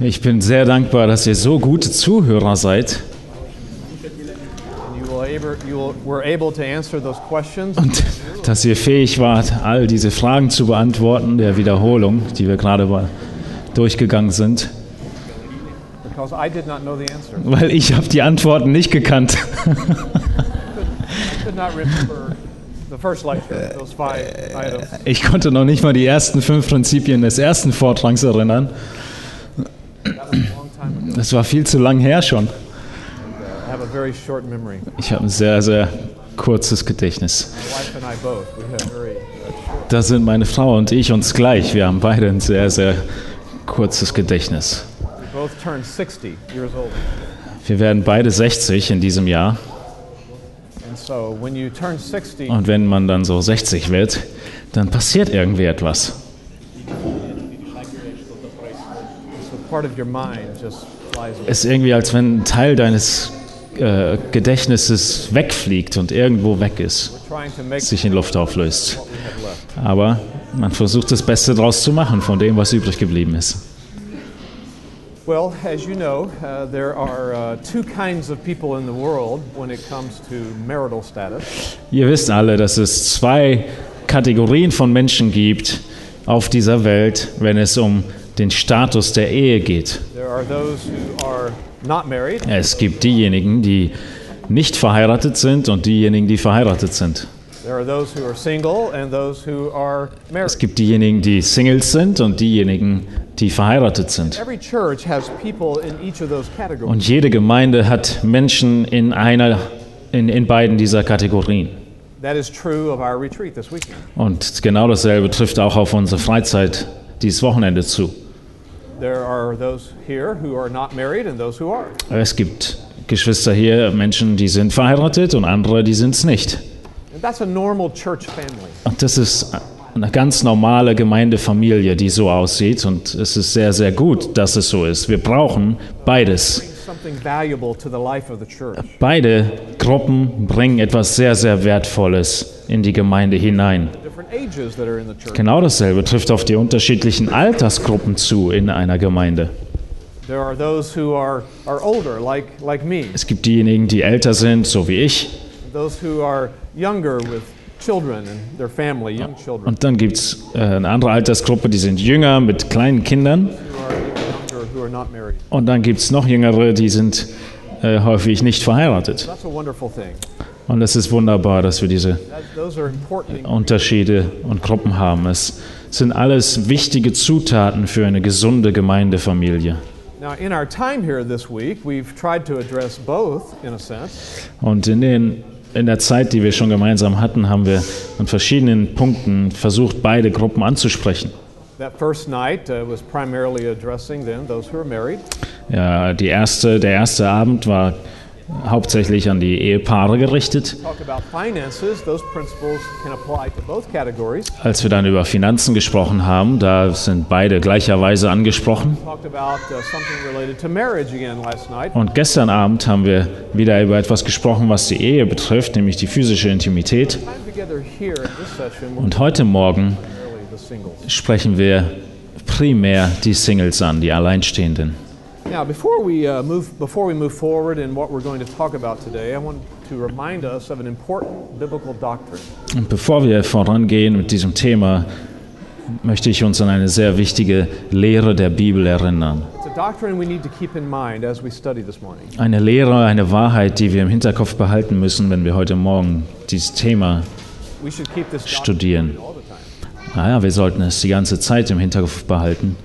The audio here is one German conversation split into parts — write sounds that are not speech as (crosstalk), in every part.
Ich bin sehr dankbar, dass ihr so gute Zuhörer seid And you, will able, you will, were able to answer those questions. und dass ihr fähig wart, all diese Fragen zu beantworten der Wiederholung, die wir gerade mal durchgegangen sind, Because I did not know the answer. weil ich habe die Antworten nicht gekannt. (laughs) I could not remember the first lecture, those five items. Ich konnte noch nicht mal die ersten fünf Prinzipien des ersten Vortrags erinnern. Das war viel zu lang her schon. Ich habe ein sehr, sehr kurzes Gedächtnis. Uh. Da sind meine Frau und ich uns gleich. Wir haben beide ein sehr, sehr kurzes Gedächtnis. We both turned 60 years old. Wir werden beide 60 in diesem Jahr. And so when you turn 60, Und wenn man dann so 60 wird, dann passiert irgendwie etwas. Es ist irgendwie, als wenn ein Teil deines äh, Gedächtnisses wegfliegt und irgendwo weg ist, sich in Luft auflöst. Aber man versucht das Beste draus zu machen von dem, was übrig geblieben ist. Well, as you know, uh, there are uh, two kinds of people in the world when it comes to marital status. Ihr wisst alle, dass es zwei Kategorien von Menschen gibt auf dieser Welt, wenn es um den Status der Ehe geht. There are those who are not married, Es gibt diejenigen, die nicht verheiratet sind und diejenigen, die verheiratet sind. Es gibt diejenigen, die Singles sind und diejenigen, die verheiratet sind. Und jede Gemeinde hat Menschen in einer in, in beiden dieser Kategorien. That is true of our retreat this weekend. Und genau dasselbe trifft auch auf unsere Freizeit dieses Wochenende zu. There are those here who are not married and those who are. Es gibt Geschwister hier, Menschen, die sind verheiratet und andere, die sind es nicht. Und das ist eine ganz normale Gemeindefamilie, die so aussieht. Und es ist sehr, sehr gut, dass es so ist. Wir brauchen beides. Beide Gruppen bringen etwas sehr, sehr Wertvolles in die Gemeinde hinein. Genau dasselbe trifft auf die unterschiedlichen Altersgruppen zu in einer Gemeinde. There are those who are, are older, like, like me. Es gibt diejenigen, die älter sind, so wie ich. Those who are younger with children and their family, young children. Und dann gibt es äh, eine andere Altersgruppe, die sind jünger mit kleinen Kindern. Und dann gibt es noch jüngere, die sind äh, häufig nicht verheiratet. Und es ist wunderbar, dass wir diese. Unterschiede und Gruppen haben. Es sind alles wichtige Zutaten für eine gesunde Gemeindefamilie. Now, in our time here this week, we've tried to address both in a sense. Und in, den, in der Zeit, die wir schon gemeinsam hatten, haben wir an verschiedenen Punkten versucht, beide Gruppen anzusprechen. Uh. Ja, die erste, der erste Abend war hauptsächlich an die Ehepaare gerichtet. Als wir dann über Finanzen gesprochen haben, da sind beide gleicherweise angesprochen. Uh. Und gestern Abend haben wir wieder über etwas gesprochen, was die Ehe betrifft, nämlich die physische Intimität. Und heute Morgen sprechen wir primär die Singles an, die Alleinstehenden. Now, before we uh, move before we move forward in what we're going to talk about today, I want to remind us of an important biblical doctrine. Und bevor wir vorangehen mit diesem Thema, möchte ich uns an eine sehr wichtige Lehre der Bibel erinnern. It's a doctrine we need to keep in mind as we study this morning. Eine Lehre, eine Wahrheit, die wir im Hinterkopf behalten müssen, wenn wir heute Morgen dieses Thema We should keep this doctrine studieren. Naja, wir sollten es die ganze Zeit im Hinterkopf behalten.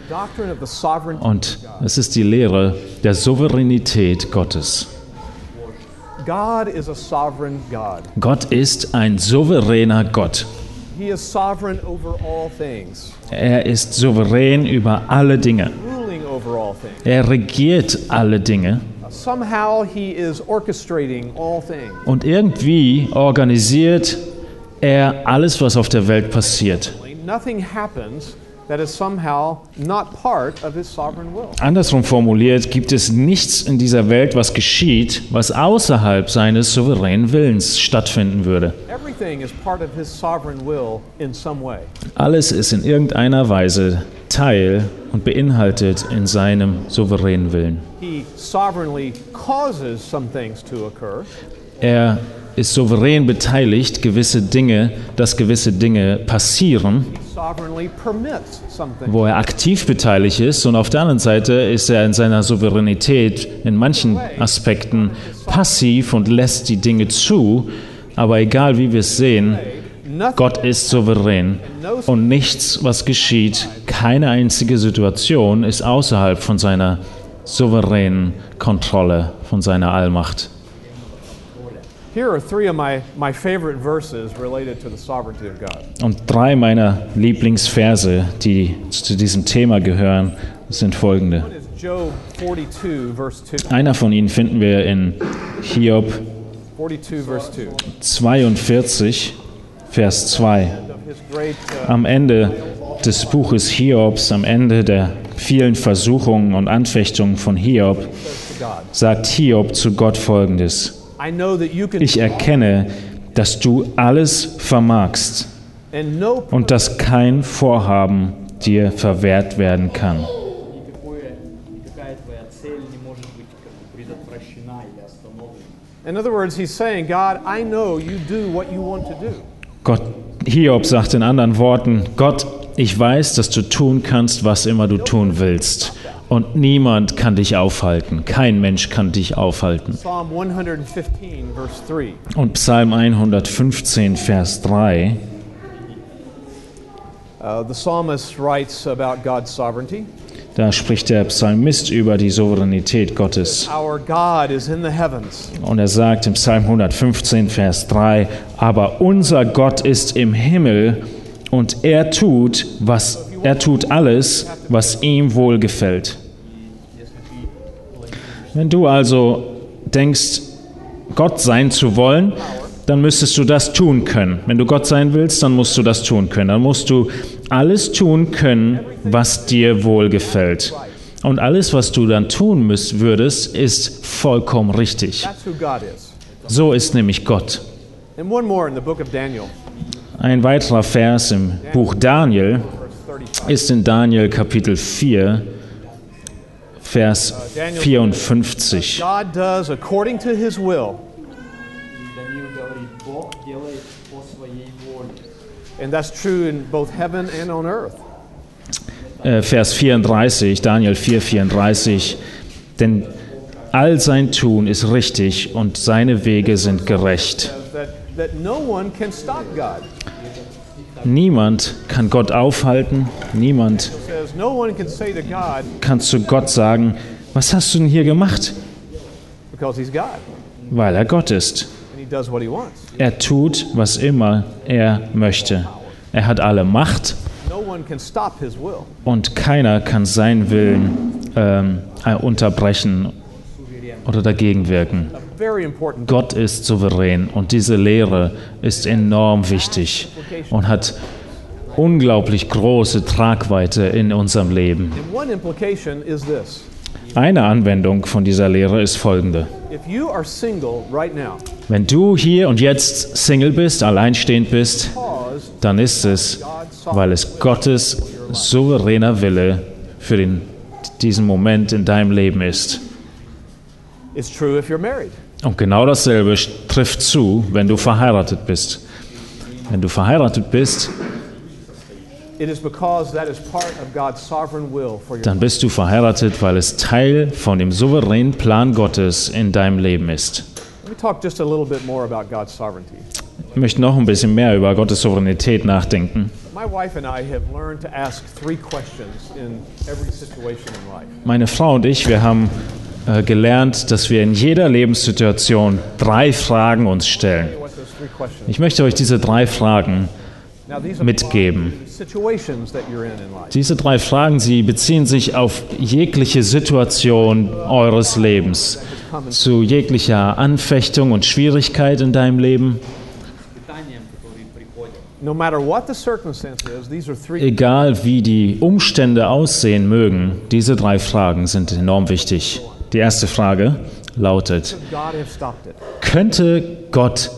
Und es ist die Lehre der Souveränität Gottes. Gott ist ein souveräner Gott. Er ist souverän über alle Dinge. Er regiert alle Dinge. Und irgendwie organisiert er alles, was auf der Welt passiert. Nothing happens that is somehow not part of his sovereign will. Andersrum formuliert, gibt es nichts in dieser Welt, was geschieht, was außerhalb seines souveränen Willens stattfinden würde. Everything is part of his sovereign will in some way. Alles ist in irgendeiner Weise Teil und beinhaltet in seinem souveränen Willen. He sovereignly causes some things to occur. Er ist souverän beteiligt, gewisse Dinge, dass gewisse Dinge passieren, wo er aktiv beteiligt ist. Und auf der anderen Seite ist er in seiner Souveränität in manchen Aspekten passiv und lässt die Dinge zu. Aber egal wie wir es sehen, Gott ist souverän und nichts, was geschieht, keine einzige Situation ist außerhalb von seiner souveränen Kontrolle, von seiner Allmacht. Und drei meiner Lieblingsverse, die zu diesem Thema gehören, sind folgende. One is Job 42, verse 2. Einer von ihnen finden wir in Hiob 42, verse 2. 42, Vers 2. Of his great uh, Am Ende des Buches Hiobs, am Ende der vielen Versuchungen und Anfechtungen von Hiob, sagt Hiob zu Gott folgendes. Ich erkenne, dass du alles vermagst und dass kein Vorhaben dir verwehrt werden kann. Gott, Hiob sagt in anderen Worten, Gott, ich weiß, dass du tun kannst, was immer du tun willst. Und niemand kann dich aufhalten. Kein Mensch kann dich aufhalten. Psalm 115, verse 3. Und Psalm 115, Vers 3, Uh, the psalmist writes about God's sovereignty. da spricht der Psalmist über die Souveränität Gottes. Our God is in the heavens. Und er sagt im Psalm 115, Vers 3, aber unser Gott ist im Himmel und er tut, was, er tut alles, was ihm wohlgefällt. Wenn du also denkst, Gott sein zu wollen, dann müsstest du das tun können. Wenn du Gott sein willst, dann musst du das tun können. Dann musst du alles tun können, was dir wohlgefällt. Und alles, was du dann tun müsst, würdest, ist vollkommen richtig. So ist nämlich Gott. Ein weiterer Vers im Buch Daniel verse 35 ist in Daniel Kapitel 4, Vers 54. Äh, Vers 34, Daniel 4, 34. Denn all sein Tun ist richtig und seine Wege sind gerecht. That no one can stop God. Niemand kann Gott aufhalten, niemand kann zu Gott sagen, was hast du denn hier gemacht? Weil er Gott ist. Er tut, was immer er möchte. Er hat alle Macht und keiner kann seinen Willen ähm, äh, unterbrechen oder dagegen wirken. Gott ist souverän und diese Lehre ist enorm wichtig und hat unglaublich große Tragweite in unserem Leben. Eine Anwendung von dieser Lehre ist folgende. Wenn du hier und jetzt Single bist, alleinstehend bist, dann ist es, weil es Gottes souveräner Wille für den, diesen Moment in deinem Leben ist. it's true if you're married. Und genau dasselbe trifft zu, wenn du verheiratet bist. Wenn du verheiratet bist, It is because that is part of God's sovereign will for your dann bist du verheiratet, weil es Teil von dem souveränen Plan Gottes in deinem Leben ist. Let me talk just a little bit more about God's sovereignty. Ich möchte noch ein bisschen mehr über Gottes Souveränität nachdenken. My wife and I have learned to ask three questions in every situation in life. Meine Frau und ich, wir haben äh, gelernt, dass wir in jeder Lebenssituation drei Fragen uns stellen. Ich möchte euch diese drei Fragen mitgeben. Diese drei Fragen, sie beziehen sich auf jegliche Situation eures Lebens, zu jeglicher Anfechtung und Schwierigkeit in deinem Leben. Egal wie die Umstände aussehen mögen, diese drei Fragen sind enorm wichtig. Die erste Frage lautet, könnte Gott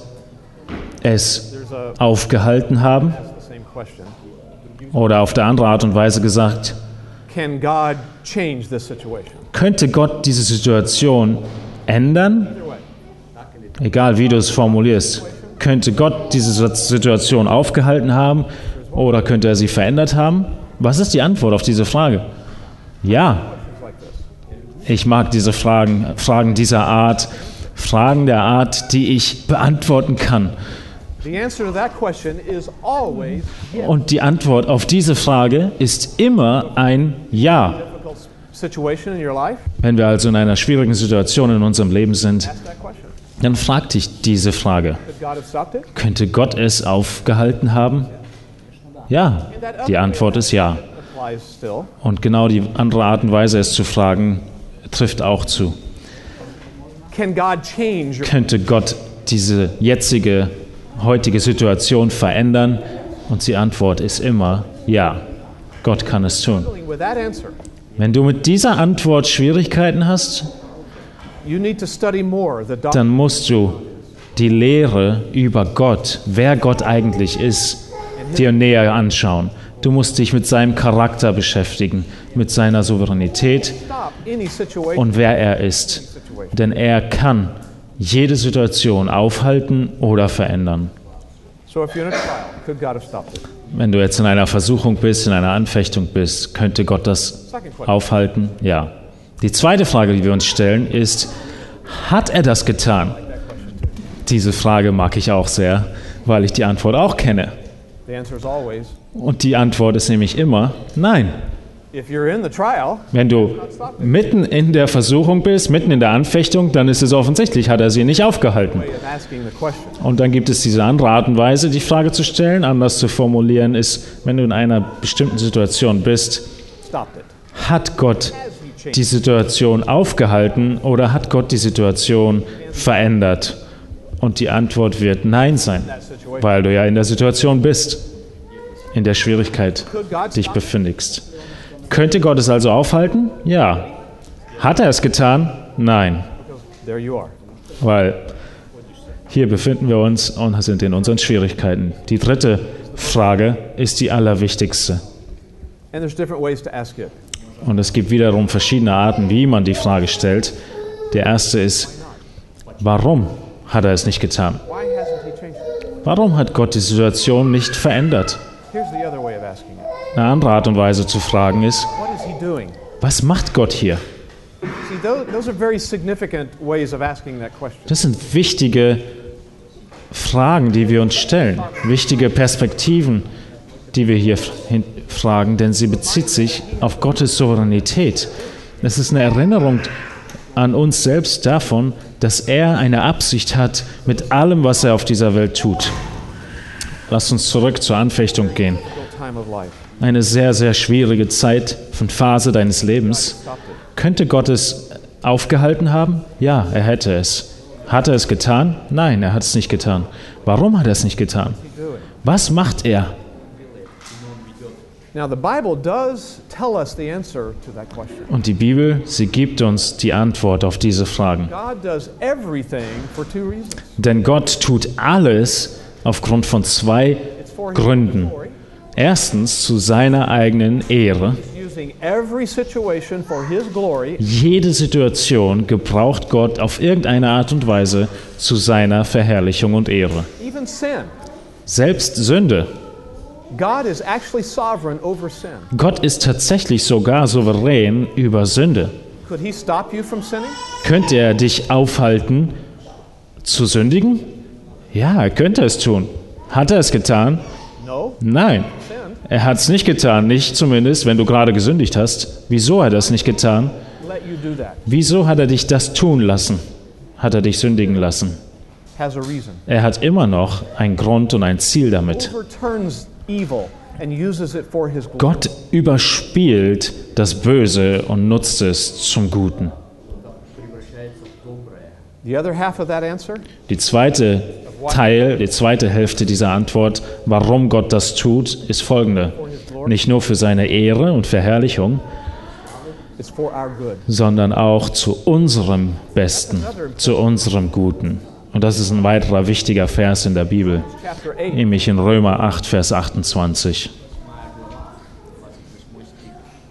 es aufgehalten haben? Oder auf der andere Art und Weise gesagt? Könnte Gott diese Situation ändern? Egal wie du es formulierst. Könnte Gott diese Situation aufgehalten haben oder könnte er sie verändert haben? Was ist die Antwort auf diese Frage? Ja. Ich mag diese Fragen, Fragen dieser Art, Fragen der Art, die ich beantworten kann. The answer to that question is always yes. Und die Antwort auf diese Frage ist immer ein Ja. Wenn wir also in einer schwierigen Situation in unserem Leben sind, Ask that question. dann frag dich diese Frage. Could God have stopped it? Könnte Gott es aufgehalten haben? Ja. Die Antwort ist ja. Und genau die andere Art und Weise, es zu fragen, trifft auch zu. Könnte Gott diese jetzige, heutige Situation verändern? Und die Antwort ist immer ja. Gott kann es tun. Wenn du mit dieser Antwort Schwierigkeiten hast, dann musst du die Lehre über Gott, wer Gott eigentlich ist, dir näher anschauen. Du musst dich mit seinem Charakter beschäftigen, mit seiner Souveränität und wer er ist. Denn er kann jede Situation aufhalten oder verändern. Wenn du jetzt in einer Versuchung bist, in einer Anfechtung bist, könnte Gott das aufhalten? Ja. Die zweite Frage, die wir uns stellen, ist, hat er das getan? Diese Frage mag ich auch sehr, weil ich die Antwort auch kenne. Und die Antwort ist nämlich immer nein. Wenn du mitten in der Versuchung bist, mitten in der Anfechtung, dann ist es offensichtlich, hat er sie nicht aufgehalten. Und dann gibt es diese andere Art und Weise, die Frage zu stellen, anders zu formulieren, ist, wenn du in einer bestimmten Situation bist, hat Gott die Situation aufgehalten oder hat Gott die Situation verändert? Und die Antwort wird Nein sein, weil du ja in der Situation bist, in der Schwierigkeit dich befindigst. Könnte Gott es also aufhalten? Ja. Hat er es getan? Nein, weil hier befinden wir uns und sind in unseren Schwierigkeiten. Die dritte Frage ist die allerwichtigste. Und es gibt wiederum verschiedene Arten, wie man die Frage stellt. Der erste ist, warum hat er es nicht getan? Warum hat Gott die Situation nicht verändert? Eine andere Art und Weise zu fragen ist, was macht Gott hier? Das sind wichtige Fragen, die wir uns stellen, wichtige Perspektiven, die wir hier fragen, denn sie bezieht sich auf Gottes Souveränität. Es ist eine Erinnerung an uns selbst davon, dass er eine Absicht hat mit allem, was er auf dieser Welt tut. Lass uns zurück zur Anfechtung gehen. Eine sehr, sehr schwierige Zeit und Phase deines Lebens. Könnte Gott es aufgehalten haben? Ja, er hätte es. Hat er es getan? Nein, er hat es nicht getan. Warum hat er es nicht getan? Was macht er? Now, the Bible does tell us the answer to that question. Und die Bibel, sie gibt uns die Antwort auf diese Fragen. Denn Gott tut alles aufgrund von zwei Gründen. Erstens zu seiner eigenen Ehre. Jede Situation gebraucht Gott auf irgendeine Art und Weise zu seiner Verherrlichung und Ehre. Selbst Sünde. Gott ist tatsächlich sogar souverän über Sünde. Könnte er dich aufhalten, zu sündigen? Ja, er könnte es tun. Hat er es getan? Nein. Er hat es nicht getan, nicht zumindest, wenn du gerade gesündigt hast. Wieso hat er es nicht getan? Wieso hat er dich das tun lassen? Hat er dich sündigen lassen? Er hat immer noch einen Grund und ein Ziel damit. Gott überspielt das Böse und nutzt es zum Guten. Die zweite Teil, die zweite Hälfte dieser Antwort, warum Gott das tut, ist folgende. Nicht nur für seine Ehre und Verherrlichung, sondern auch zu unserem Besten, zu unserem Guten. Und das ist ein weiterer wichtiger Vers in der Bibel, Chapter 8, nämlich in Römer 8, Vers 28.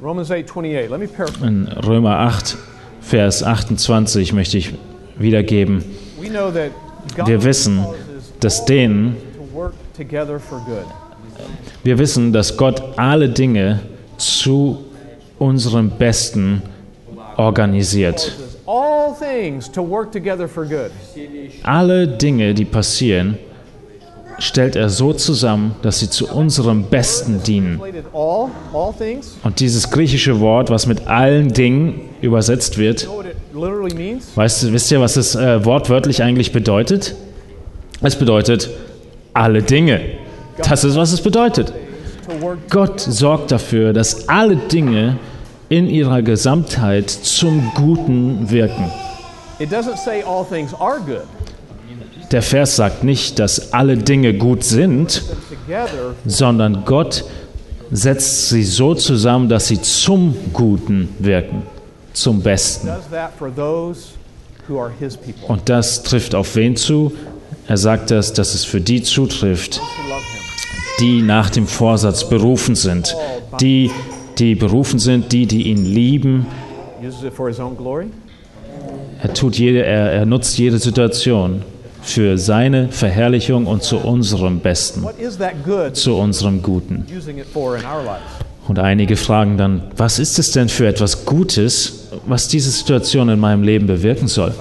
Romans 8:28. Let me paraphrase. In Römer 8, Vers 28 möchte ich wiedergeben. Wir wissen, dass denen, wir wissen, dass Gott alle Dinge zu unserem Besten organisiert. Alle Dinge, die passieren, stellt er so zusammen, dass sie zu unserem Besten dienen. Und dieses griechische Wort, was mit allen Dingen übersetzt wird, weißt wisst ihr, was es äh, wortwörtlich eigentlich bedeutet? Es bedeutet alle Dinge. Das ist, was es bedeutet. Gott sorgt dafür, dass alle Dinge in ihrer Gesamtheit zum Guten wirken. It doesn't say all things are good. Der Vers sagt nicht, dass alle Dinge gut sind, sondern Gott setzt sie so zusammen, dass sie zum Guten wirken, zum Besten. Und das trifft auf wen zu? Er sagt das, dass es für die zutrifft, die nach dem Vorsatz berufen sind, die, die berufen sind, die, die ihn lieben. Er, tut jede, er, er nutzt jede Situation für seine Verherrlichung und zu unserem Besten, zu unserem Guten. Und einige fragen dann, was ist es denn für etwas Gutes, was diese Situation in meinem Leben bewirken soll?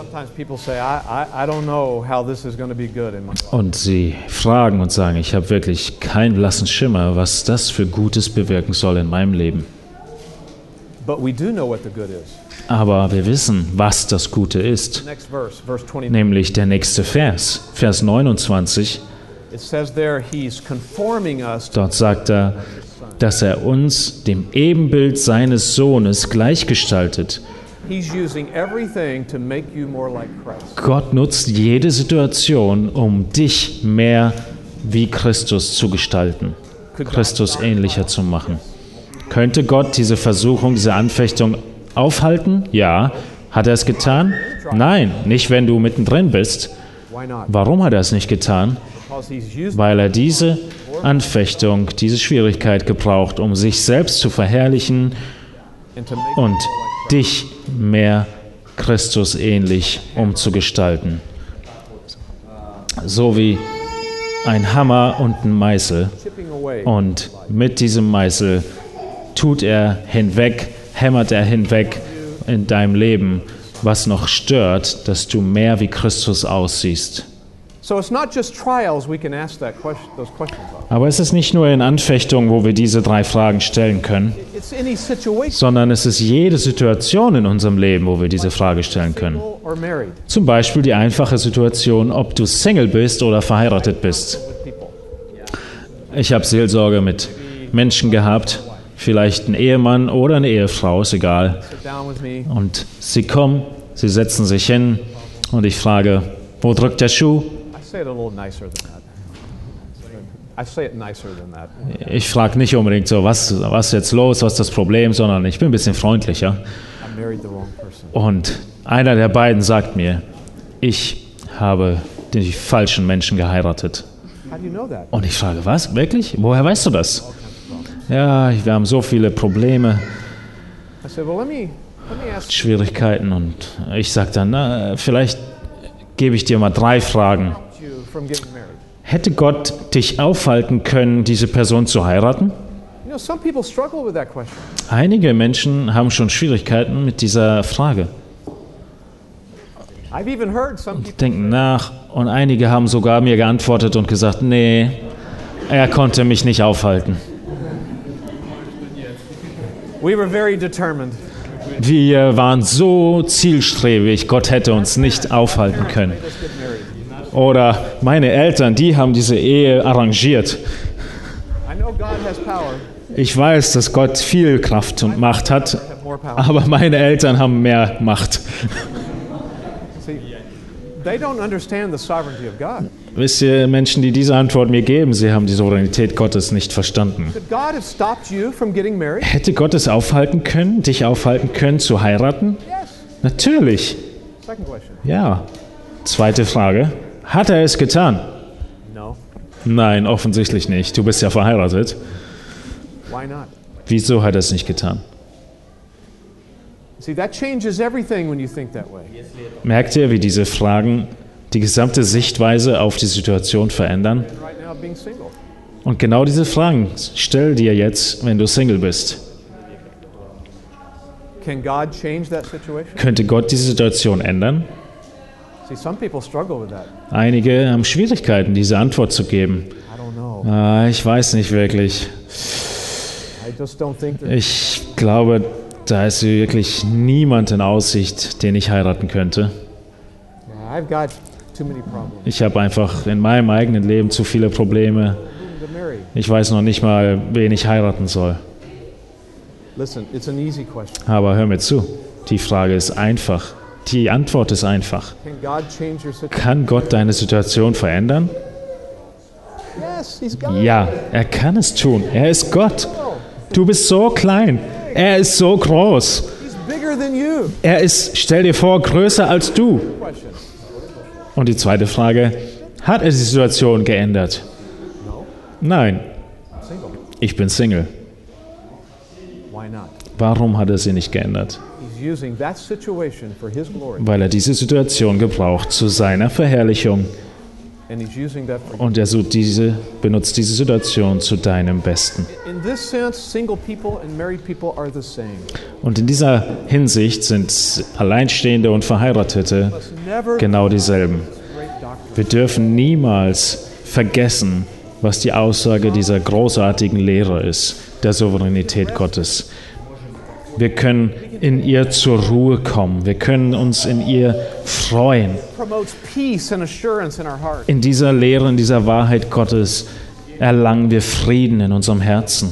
Und sie fragen und sagen, ich habe wirklich keinen blassen Schimmer, was das für Gutes bewirken soll in meinem Leben. Aber wir wissen, was das Gute ist, The next verse, verse 29. nämlich der nächste Vers, Vers 29. It says there, He's conforming us to Dort sagt er, dass er uns dem Ebenbild seines Sohnes gleichgestaltet. Gott nutzt jede Situation, um dich mehr wie Christus zu gestalten, Christus ähnlicher zu machen. Könnte Gott diese Versuchung, diese Anfechtung aufhalten? Ja. Hat er es getan? Nein, nicht wenn du mittendrin bist. Warum hat er es nicht getan? Weil er diese Anfechtung, diese Schwierigkeit gebraucht, um sich selbst zu verherrlichen und dich mehr Christus ähnlich umzugestalten. So wie ein Hammer und ein Meißel. Und mit diesem Meißel tut er hinweg, hämmert er hinweg in deinem Leben, was noch stört, dass du mehr wie Christus aussiehst. So it's not just trials we can ask that question, those questions of. Aber es ist nicht nur in Anfechtung, wo wir diese drei Fragen stellen können, It's any situation, sondern es ist jede Situation in unserem Leben, wo wir diese Frage stellen können. Zum Beispiel die einfache Situation, ob du Single bist oder verheiratet bist. Ich habe Seelsorge mit Menschen gehabt, vielleicht ein Ehemann oder eine Ehefrau, ist egal. Und sie kommen, sie setzen sich hin und ich frage, wo drückt der Schuh? Ich frage nicht unbedingt so, was, was ist jetzt los, was ist das Problem, sondern ich bin ein bisschen freundlicher. Und einer der beiden sagt mir, ich habe die falschen Menschen geheiratet. How do you know that? Und ich frage, was? Wirklich? Woher weißt du das? Ja, wir haben so viele Probleme. Schwierigkeiten und ich sage dann, na, vielleicht gebe ich dir mal drei Fragen. Hätte Gott dich aufhalten können, diese Person zu heiraten? Einige Menschen haben schon Schwierigkeiten mit dieser Frage, people. denken nach und einige haben sogar mir geantwortet und gesagt, nee, er konnte mich nicht aufhalten. Wir waren so zielstrebig, Gott hätte uns nicht aufhalten können. Oder meine Eltern, die haben diese Ehe arrangiert. Ich weiß, dass Gott viel Kraft und Macht hat, aber meine Eltern haben mehr Macht. Wisst ihr, Menschen, die diese Antwort mir geben, sie haben die Souveränität Gottes nicht verstanden. Hätte Gott es aufhalten können, dich aufhalten können, zu heiraten? Natürlich, ja. Zweite Frage. Hat er es getan? No. Nein, offensichtlich nicht. Du bist ja verheiratet. Why not? Wieso hat er es nicht getan? See, that changes everything when you think that way. Merkt ihr, wie diese Fragen die gesamte Sichtweise auf die Situation verändern? Und genau diese Fragen stell dir jetzt, wenn du Single bist. Könnte Gott diese Situation ändern? See, some people struggle with that. Einige haben Schwierigkeiten, diese Antwort zu geben. Ah, ich weiß nicht wirklich. Ich glaube, da ist wirklich niemand in Aussicht, den ich heiraten könnte. Ich habe einfach in meinem eigenen Leben zu viele Probleme. Ich weiß noch nicht mal, wen ich heiraten soll. Aber hör mir zu. Die Frage ist einfach. Die Antwort ist einfach. Kann Gott deine Situation verändern? Ja, er kann es tun. Er ist Gott. Du bist so klein. Er ist so groß. Er ist, stell dir vor, größer als du. Und die zweite Frage, hat er die Situation geändert? Nein, ich bin Single. Warum hat er sie nicht geändert? He's using that situation for His glory, Weil er diese Situation gebraucht zu seiner Verherrlichung. and He's using that for. Und er sucht diese, benutzt diese Situation zu deinem Besten. In this sense, single people and married people are the same. Und in dieser Hinsicht sind Alleinstehende und Verheiratete genau dieselben. Wir dürfen niemals vergessen, was die Aussage dieser großartigen Lehre ist, der Souveränität Gottes. Wir können in ihr zur Ruhe kommen. Wir können uns in ihr freuen. In dieser Lehre, in dieser Wahrheit Gottes erlangen wir Frieden in unserem Herzen,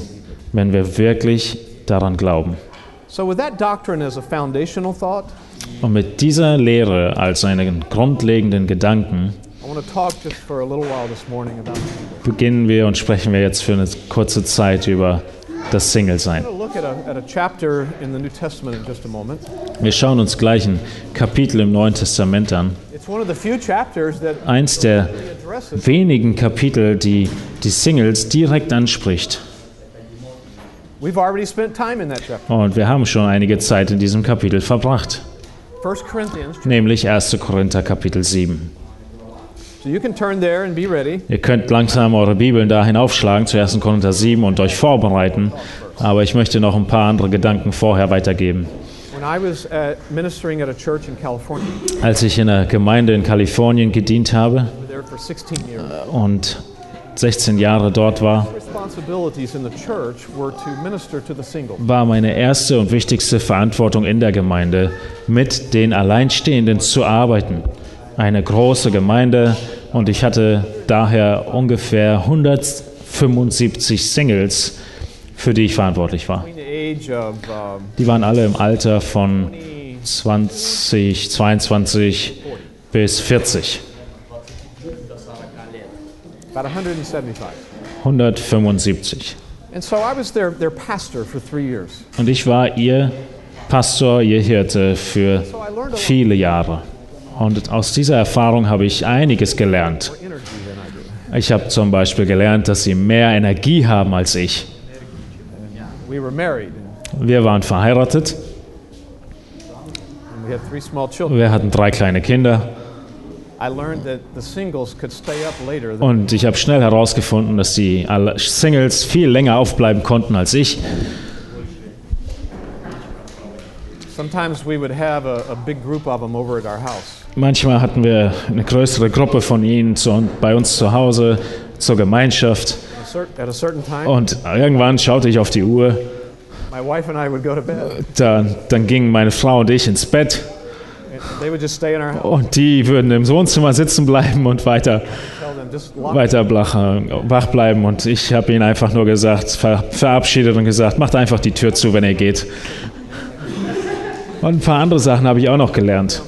wenn wir wirklich daran glauben. Und mit dieser Lehre als einen grundlegenden Gedanken beginnen wir und sprechen wir jetzt für eine kurze Zeit über das Single-Sein. Wir schauen uns gleich ein Kapitel im Neuen Testament an. It's one of the few chapters that Eins der wenigen Kapitel, die die Singles direkt anspricht. We've already spent time in that chapter. Und wir haben schon einige Zeit in diesem Kapitel verbracht, 1 Corinthians. nämlich 1. Korinther Kapitel 7. So you can turn there and be ready. Ihr könnt langsam eure Bibeln dahin aufschlagen zu 1. Korinther 7 und euch vorbereiten, aber ich möchte noch ein paar andere Gedanken vorher weitergeben. When I was uh, ministering at a church in California, Als ich in einer Gemeinde in Kalifornien gedient habe we were there for 16 years. und 16 Jahre dort war, Responsibilities in the church were to minister to the single. war meine erste und wichtigste Verantwortung in der Gemeinde, mit den Alleinstehenden zu arbeiten. Eine große Gemeinde und ich hatte daher ungefähr 175 Singles, für die ich verantwortlich war. Die waren alle im Alter von 20, 22 bis 40. about 175. 175. And so I was their, their pastor for three years. Und ich war ihr Pastor, ihr Hirte für viele Jahre. Und aus dieser Erfahrung habe ich einiges gelernt. Ich habe zum Beispiel gelernt, dass sie mehr Energie haben als ich. Wir waren verheiratet, wir hatten drei kleine Kinder und ich habe schnell herausgefunden, dass die Singles viel länger aufbleiben konnten als ich. sometimes we would have a, a big group of them over at our house. Manchmal hatten wir eine größere Gruppe von ihnen zu, bei uns zu Hause zur Gemeinschaft und irgendwann schaute ich auf die Uhr. Da, dann gingen meine Frau und ich ins Bett und die würden im Wohnzimmer sitzen bleiben und weiter, weiter wach bleiben. Und ich habe ihnen einfach nur gesagt, ver, verabschiedet und gesagt, macht einfach die Tür zu, wenn ihr geht. Und ein paar andere Sachen habe ich auch noch gelernt.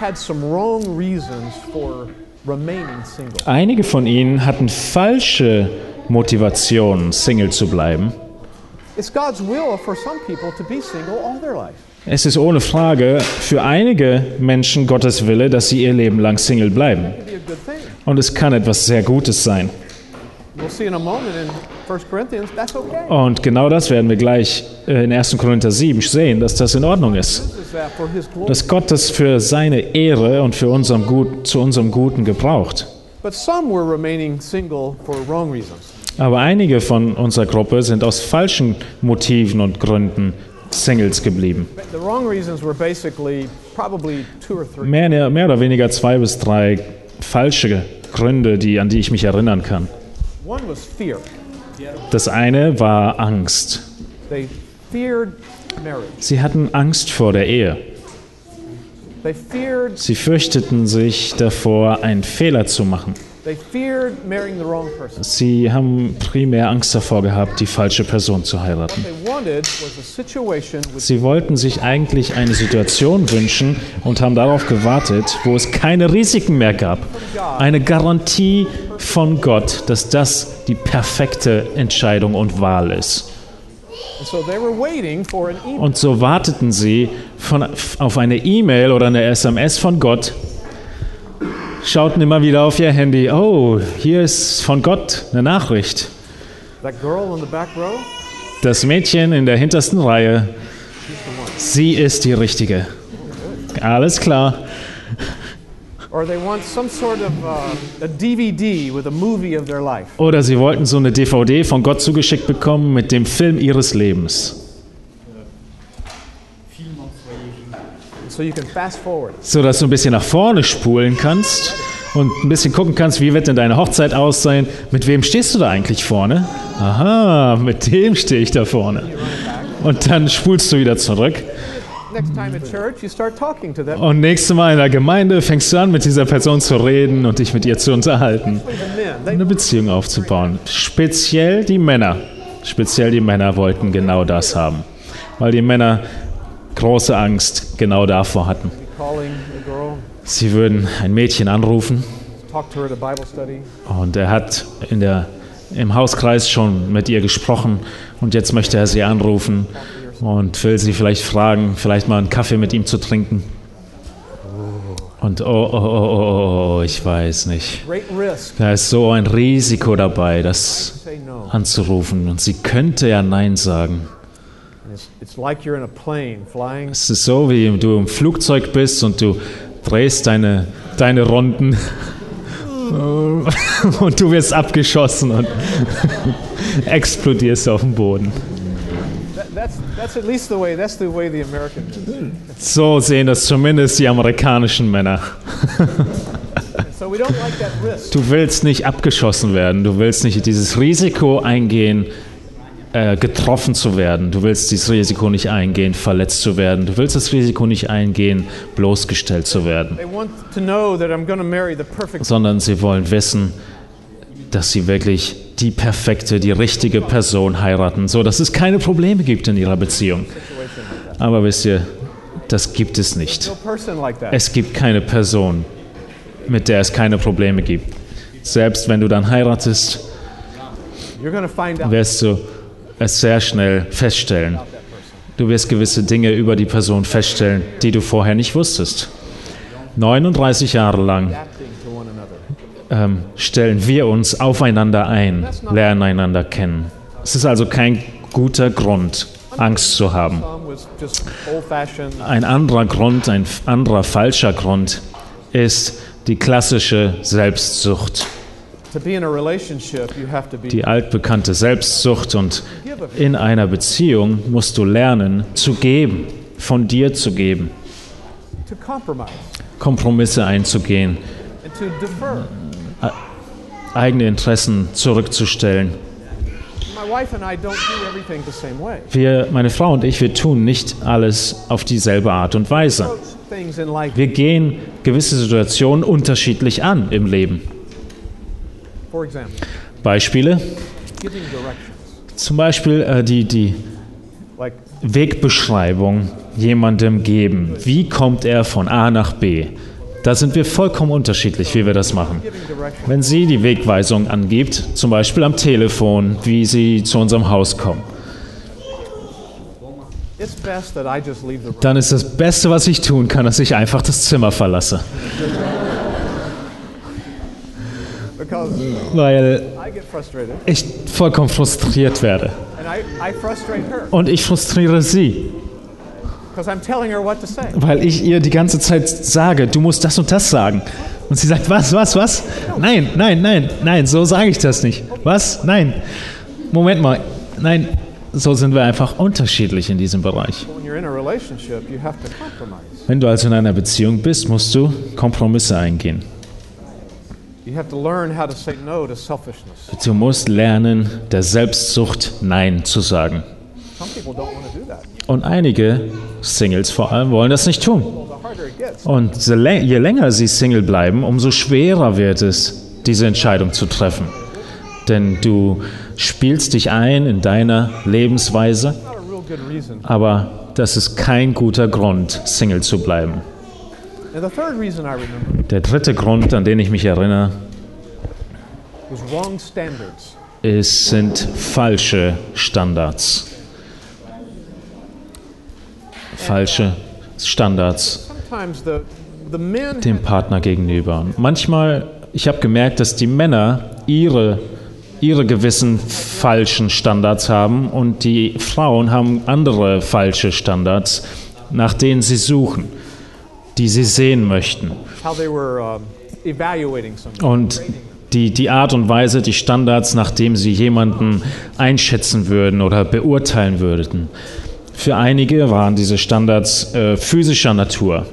Had some wrong reasons for remaining single. Einige von ihnen hatten falsche Motivationen, Single zu bleiben. It's God's will for some people to be single all their life. Es ist ohne Frage für einige Menschen Gottes Wille, dass sie ihr Leben lang Single bleiben. Und es kann etwas sehr Gutes sein. We'll see in a moment in 1 Corinthians, that's okay. Und genau das werden wir gleich äh, in 1. Korinther 7 sehen, dass das in Ordnung ist. Glory. dass Gott das für seine Ehre und für unserem Gut, zu unserem Guten gebraucht. Aber einige von unserer Gruppe sind aus falschen Motiven und Gründen Singles geblieben. Mehr, mehr oder weniger zwei bis drei falsche Gründe, die, an die ich mich erinnern kann. Das eine war Angst. Sie hatten Angst vor der Ehe. Sie fürchteten sich davor, einen Fehler zu machen. They feared marrying the wrong person. Sie haben primär Angst davor gehabt, die falsche Person zu heiraten. They wanted was a situation with Sie wollten sich eigentlich eine Situation wünschen und haben darauf gewartet, wo es keine Risiken mehr gab. Eine Garantie von Gott, dass das die perfekte Entscheidung und Wahl ist. and so they were waiting for an email. Und so warteten sie von, auf eine E-Mail oder eine SMS von Gott, schauten immer wieder auf ihr Handy, oh, hier ist von Gott eine Nachricht. Das Mädchen in der hintersten Reihe, sie ist die Richtige. Alles klar. or they want some sort of uh, a DVD with a movie of their life. Oder sie wollten so eine DVD von Gott zugeschickt bekommen mit dem Film ihres Lebens. So dass du ein bisschen nach vorne spulen kannst und ein bisschen gucken kannst, wie wird denn deine Hochzeit aussehen? Mit wem stehst du da eigentlich vorne? Aha, mit dem stehe ich da vorne. Und dann spulst du wieder zurück. Next time at church, you start talking to them. Und nächstes Mal in der Gemeinde fängst du an, mit dieser Person zu reden und dich mit ihr zu unterhalten. Eine Beziehung aufzubauen. Speziell die Männer. Speziell die Männer wollten genau das haben. Weil die Männer große Angst genau davor hatten. Sie würden ein Mädchen anrufen und er hat in der, im Hauskreis schon mit ihr gesprochen und jetzt möchte er sie anrufen und will sie vielleicht fragen, vielleicht mal einen Kaffee mit ihm zu trinken. Und oh, oh, oh, oh, oh, oh, ich weiß nicht. Da ist so ein Risiko dabei, das anzurufen. Und sie könnte ja Nein sagen. Es ist so, wie du im Flugzeug bist und du drehst deine, deine Runden (laughs) und du wirst abgeschossen und (laughs) explodierst auf dem Boden. That, that's, that's at least the way, that's the way the Americans. So sehen das zumindest die amerikanischen Männer. So we don't like that risk. Du willst nicht abgeschossen werden, du willst nicht dieses Risiko eingehen, äh, getroffen zu werden. Du willst dieses Risiko nicht eingehen, verletzt zu werden. Du willst das Risiko nicht eingehen, bloßgestellt zu werden. Sondern sie wollen wissen, dass sie wirklich die perfekte, die richtige Person heiraten, so dass es keine Probleme gibt in ihrer Beziehung. Aber wisst ihr, das gibt es nicht. Es gibt keine Person, mit der es keine Probleme gibt. Selbst wenn du dann heiratest, wirst du es sehr schnell feststellen. Du wirst gewisse Dinge über die Person feststellen, die du vorher nicht wusstest. 39 Jahre lang ähm, stellen wir uns aufeinander ein, lernen einander kennen. Es ist also kein guter Grund, Angst zu haben. Ein anderer Grund, ein anderer falscher Grund ist die klassische Selbstsucht. Die altbekannte Selbstsucht und in einer Beziehung musst du lernen zu geben, von dir zu geben, Kompromisse einzugehen, eigene Interessen zurückzustellen. Wir, meine Frau und ich, wir tun nicht alles auf dieselbe Art und Weise. Wir gehen gewisse Situationen unterschiedlich an im Leben. Beispiele. Zum Beispiel äh, die, die Wegbeschreibung jemandem geben. Wie kommt er von A nach B? Da sind wir vollkommen unterschiedlich, wie wir das machen. Wenn sie die Wegweisung angibt, zum Beispiel am Telefon, wie sie zu unserem Haus kommen, dann ist das Beste, was ich tun kann, dass ich einfach das Zimmer verlasse. Because Weil ich vollkommen frustriert werde. Und ich frustriere sie. Because I'm telling her what to say. weil ich ihr die ganze Zeit sage, du musst das und das sagen. Und sie sagt, was, was, was? Nein, nein, nein, nein, so sage ich das nicht. Was? Nein. Moment mal. Nein, so sind wir einfach unterschiedlich in diesem Bereich. Wenn du also in einer Beziehung bist, musst du Kompromisse eingehen. Du musst lernen, der Selbstsucht Nein zu sagen. Und einige Singles vor allem wollen das nicht tun. Und je lä- je länger sie Single bleiben, umso schwerer wird es, diese Entscheidung zu treffen. Denn du spielst dich ein in deiner Lebensweise, aber das ist kein guter Grund, Single zu bleiben. Der dritte Grund, an den ich mich erinnere, was wrong standards. ist, sind falsche Standards. Falsche Standards dem Partner gegenüber. Und manchmal, ich habe gemerkt, dass die Männer ihre, ihre gewissen falschen Standards haben und die Frauen haben andere falsche Standards, nach denen sie suchen, die sie sehen möchten. Und die, die Art und Weise, die Standards, nachdem sie jemanden einschätzen würden oder beurteilen würden. Für einige waren diese Standards äh, physischer Natur.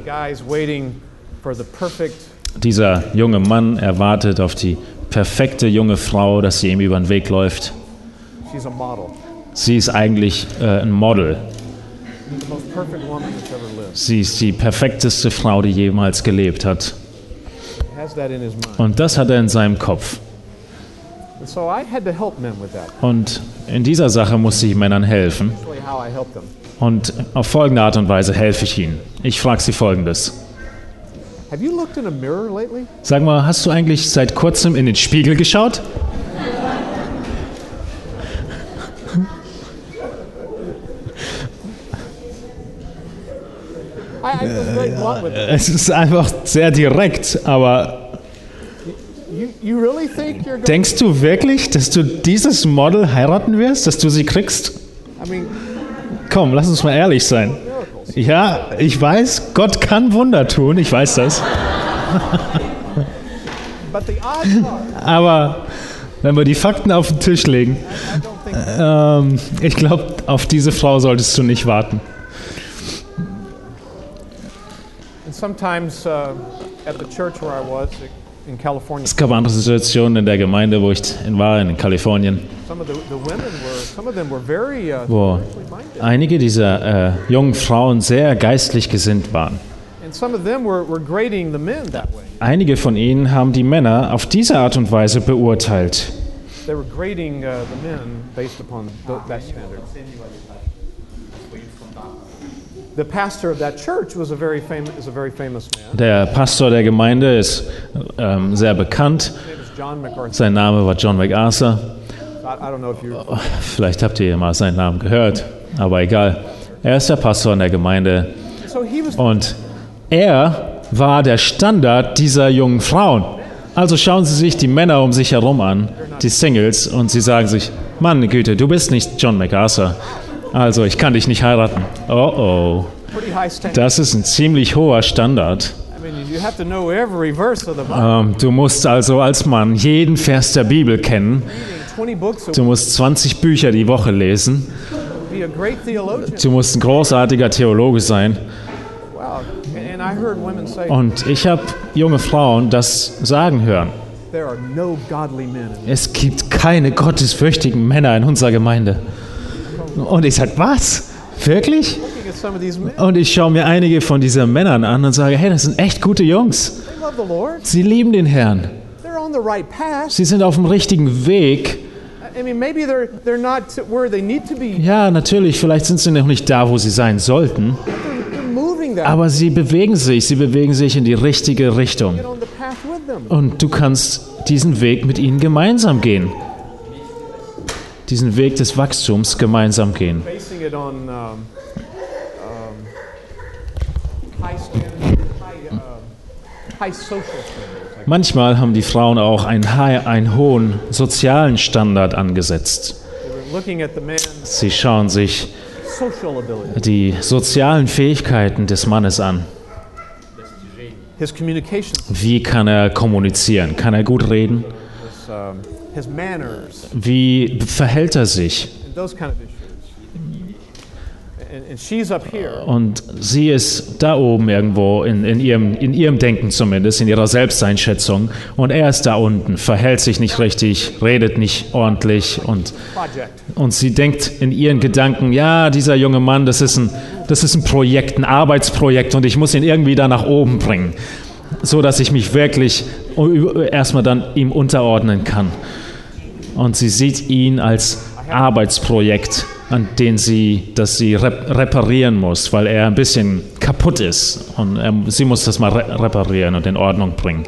Dieser junge Mann erwartet auf die perfekte junge Frau, dass sie ihm über den Weg läuft. Sie ist eigentlich äh, ein Model. Sie ist die perfekteste Frau, die jemals gelebt hat. Und das hat er in seinem Kopf. Und in dieser Sache musste ich Männern helfen. Und auf folgende Art und Weise helfe ich ihnen. Ich frage sie folgendes. Have you looked in a mirror lately? Sag mal, hast du eigentlich seit kurzem in den Spiegel geschaut? I, I very blunt with it. Es ist einfach sehr direkt, aber You, you really think you're going denkst du wirklich, dass du dieses Model heiraten wirst, dass du sie kriegst? I mean, Komm, lass uns mal ehrlich sein. Ja, ich weiß, Gott kann Wunder tun, ich weiß das. But the odds are, Aber wenn wir die Fakten auf den Tisch legen, ähm, ich glaube, auf diese Frau solltest du nicht warten. Es gab andere Situationen in der Gemeinde, wo ich war, in Kalifornien, some of the, the women were, some of them were very uh, wo einige dieser äh, jungen Frauen sehr geistlich gesinnt waren. And some of them were, were grading the men that way. Einige von ihnen haben die Männer auf diese Art und Weise beurteilt. They were grading uh, the men based upon th- that standard. The pastor of that church was a very famous, is a very famous man. Der Pastor der Gemeinde ist ähm, sehr bekannt. Sein Name war John MacArthur. I, I don't know if you. Vielleicht habt ihr mal seinen Namen gehört, aber egal. Er ist der Pastor in der Gemeinde So he was. und er war der Standard dieser jungen Frauen. Also schauen Sie sich die Männer um sich herum an, die Singles, und sie sagen sich, Mann, Güte, du bist nicht John MacArthur. Also ich kann dich nicht heiraten. Oh oh, das ist ein ziemlich hoher Standard. Ähm, du musst also als Mann jeden Vers der Bibel kennen. Reading 20 books a Du musst 20 Bücher die Woche lesen. Du musst ein großartiger Theologe sein. Und ich habe junge Frauen das sagen hören. Es gibt keine gottesfürchtigen Männer in unserer Gemeinde. Und ich sage, was? Wirklich? Und ich schaue mir einige von diesen Männern an und sage, hey, das sind echt gute Jungs. Sie lieben den Herrn. Sie sind auf dem richtigen Weg. Ja, natürlich, vielleicht sind sie noch nicht da, wo sie sein sollten. Aber sie bewegen sich, sie bewegen sich in die richtige Richtung. Und du kannst diesen Weg mit ihnen gemeinsam gehen. Diesen Weg des Wachstums gemeinsam gehen. Uh, Manchmal haben die Frauen auch einen, einen hohen sozialen Standard angesetzt. Sie schauen sich die sozialen Fähigkeiten des Mannes an. Wie kann er kommunizieren? Kann er gut reden? His, his manners, Wie verhält er sich? Und sie ist da oben irgendwo in, in, ihrem, in ihrem Denken zumindest, in ihrer Selbsteinschätzung. Und er ist da unten, verhält sich nicht richtig, redet nicht ordentlich. Und, und sie denkt in ihren Gedanken, ja, dieser junge Mann, das ist, ein, das ist ein Projekt, ein Arbeitsprojekt und ich muss ihn irgendwie da nach oben bringen. So dass ich mich wirklich erstmal dann ihm unterordnen kann. Und sie sieht ihn als Arbeitsprojekt, an den sie, das sie rep reparieren muss, weil er ein bisschen kaputt ist. Und er, sie muss das mal re reparieren und in Ordnung bringen.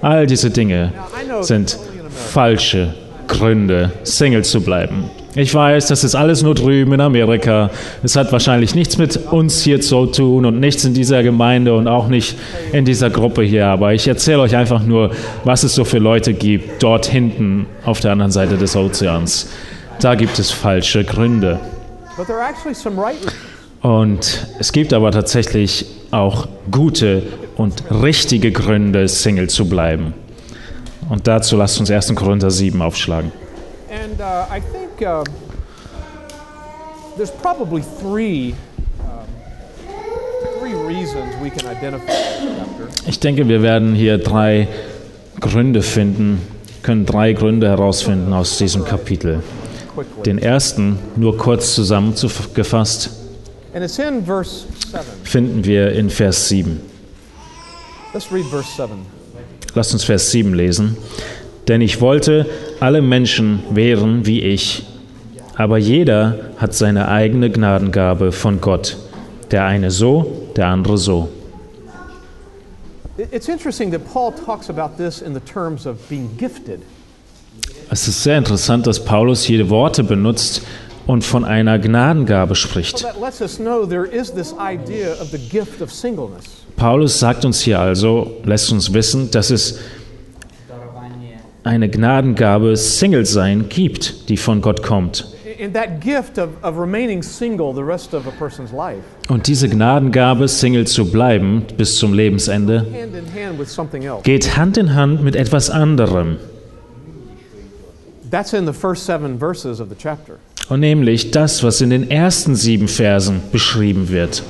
All diese Dinge sind falsche Gründe, Single zu bleiben. Ich weiß, das ist alles nur drüben in Amerika. Es hat wahrscheinlich nichts mit uns hier zu tun und nichts in dieser Gemeinde und auch nicht in dieser Gruppe hier. Aber ich erzähle euch einfach nur, was es so für Leute gibt, dort hinten auf der anderen Seite des Ozeans. Da gibt es falsche Gründe. Und es gibt aber tatsächlich auch gute und richtige Gründe, Single zu bleiben. Und dazu lasst uns 1. Korinther 7 aufschlagen. And uh, I think uh, there's probably three, um, three reasons we can identify. Ich denke, wir werden hier drei Gründe finden, können drei Gründe herausfinden aus diesem Kapitel. Den ersten, nur kurz zusammengefasst, And it's in verse 7. finden wir in Vers 7. Let's read verse 7. Lasst uns Vers 7 lesen denn ich wollte, alle Menschen wären wie ich. Aber jeder hat seine eigene Gnadengabe von Gott, der eine so, der andere so. Es ist sehr interessant, dass Paulus jede Worte benutzt und von einer Gnadengabe spricht. Paulus sagt uns hier also, lässt uns wissen, dass es eine Gnadengabe Single sein gibt, die von Gott kommt. Und diese Gnadengabe, Single zu bleiben bis zum Lebensende, geht Hand in Hand mit etwas anderem. That's in the first seven verses of the chapter. Und nämlich das, was in den ersten sieben Versen beschrieben wird.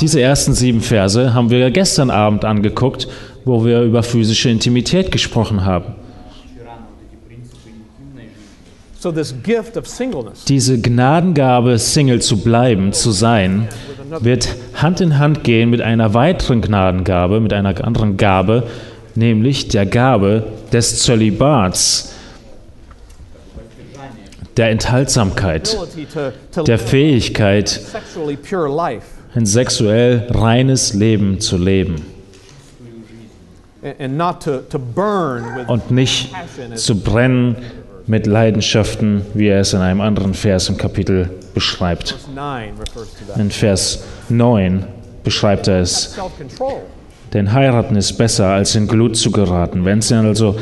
Diese ersten sieben Verse haben wir gestern Abend angeguckt, wo wir über physische Intimität gesprochen haben. So Diese Gnadengabe, Single zu bleiben, zu sein, wird Hand in Hand gehen mit einer weiteren Gnadengabe, mit einer anderen Gabe, nämlich der Gabe des Zölibats, der Enthaltsamkeit, der Fähigkeit, ein sexuell reines Leben zu leben und nicht zu brennen mit Leidenschaften, wie er es in einem anderen Vers im Kapitel beschreibt. verse 9 refers to that. In Vers 9 beschreibt er es. Denn heiraten ist besser, als in Glut zu geraten. Wenn sie also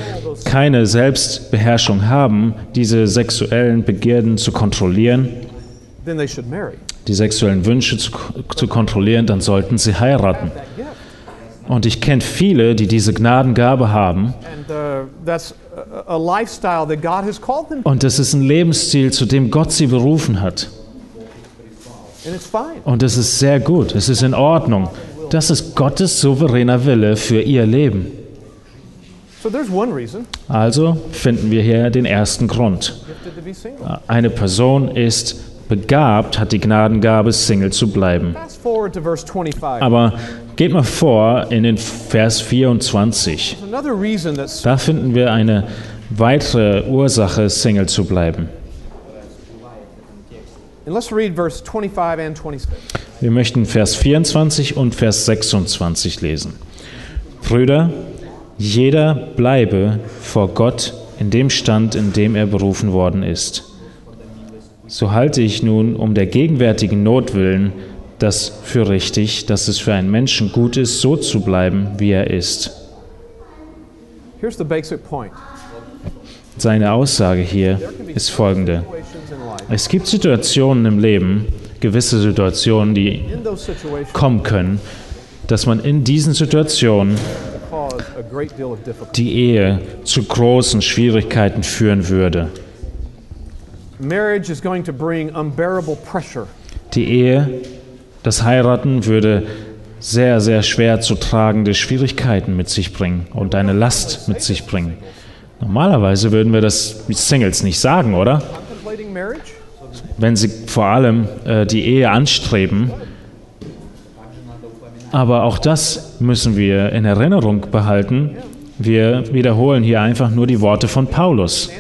keine Selbstbeherrschung haben, diese sexuellen Begierden zu kontrollieren, Then they should marry. die sexuellen Wünsche zu, zu kontrollieren, dann sollten sie heiraten. Und ich kenne viele, die diese Gnadengabe haben. And uh. Und es ist ein Lebensstil, zu dem Gott sie berufen hat. And it's fine. Und es ist sehr gut, es ist in Ordnung. Das ist Gottes souveräner Wille für ihr Leben. So there's one reason Also finden wir hier den ersten Grund. Eine Person ist begabt, hat die Gnadengabe, Single zu bleiben. Fast forward to verse 25. Aber geht mal vor in den Vers 24. There's another reason that Da finden wir eine weitere Ursache, Single zu bleiben. And let's read verse 25 and 26. Wir möchten Vers 24 und Vers 26 lesen. Brüder, jeder bleibe vor Gott in dem Stand, in dem er berufen worden ist. So halte ich nun um der gegenwärtigen Not willen das für richtig, dass es für einen Menschen gut ist, so zu bleiben, wie er ist. Seine Aussage hier ist folgende. Es gibt Situationen im Leben, gewisse Situationen, die kommen können, dass man in diesen Situationen die Ehe zu großen Schwierigkeiten führen würde. Marriage is going to bring unbearable pressure. Die Ehe, das Heiraten würde sehr, sehr schwer zu tragende Schwierigkeiten mit sich bringen und eine Last mit sich bringen. Normalerweise würden wir das mit Singles nicht sagen, oder? Wenn sie vor allem äh, die Ehe anstreben. Aber auch das müssen wir in Erinnerung behalten. Wir wiederholen hier einfach nur die Worte von Paulus.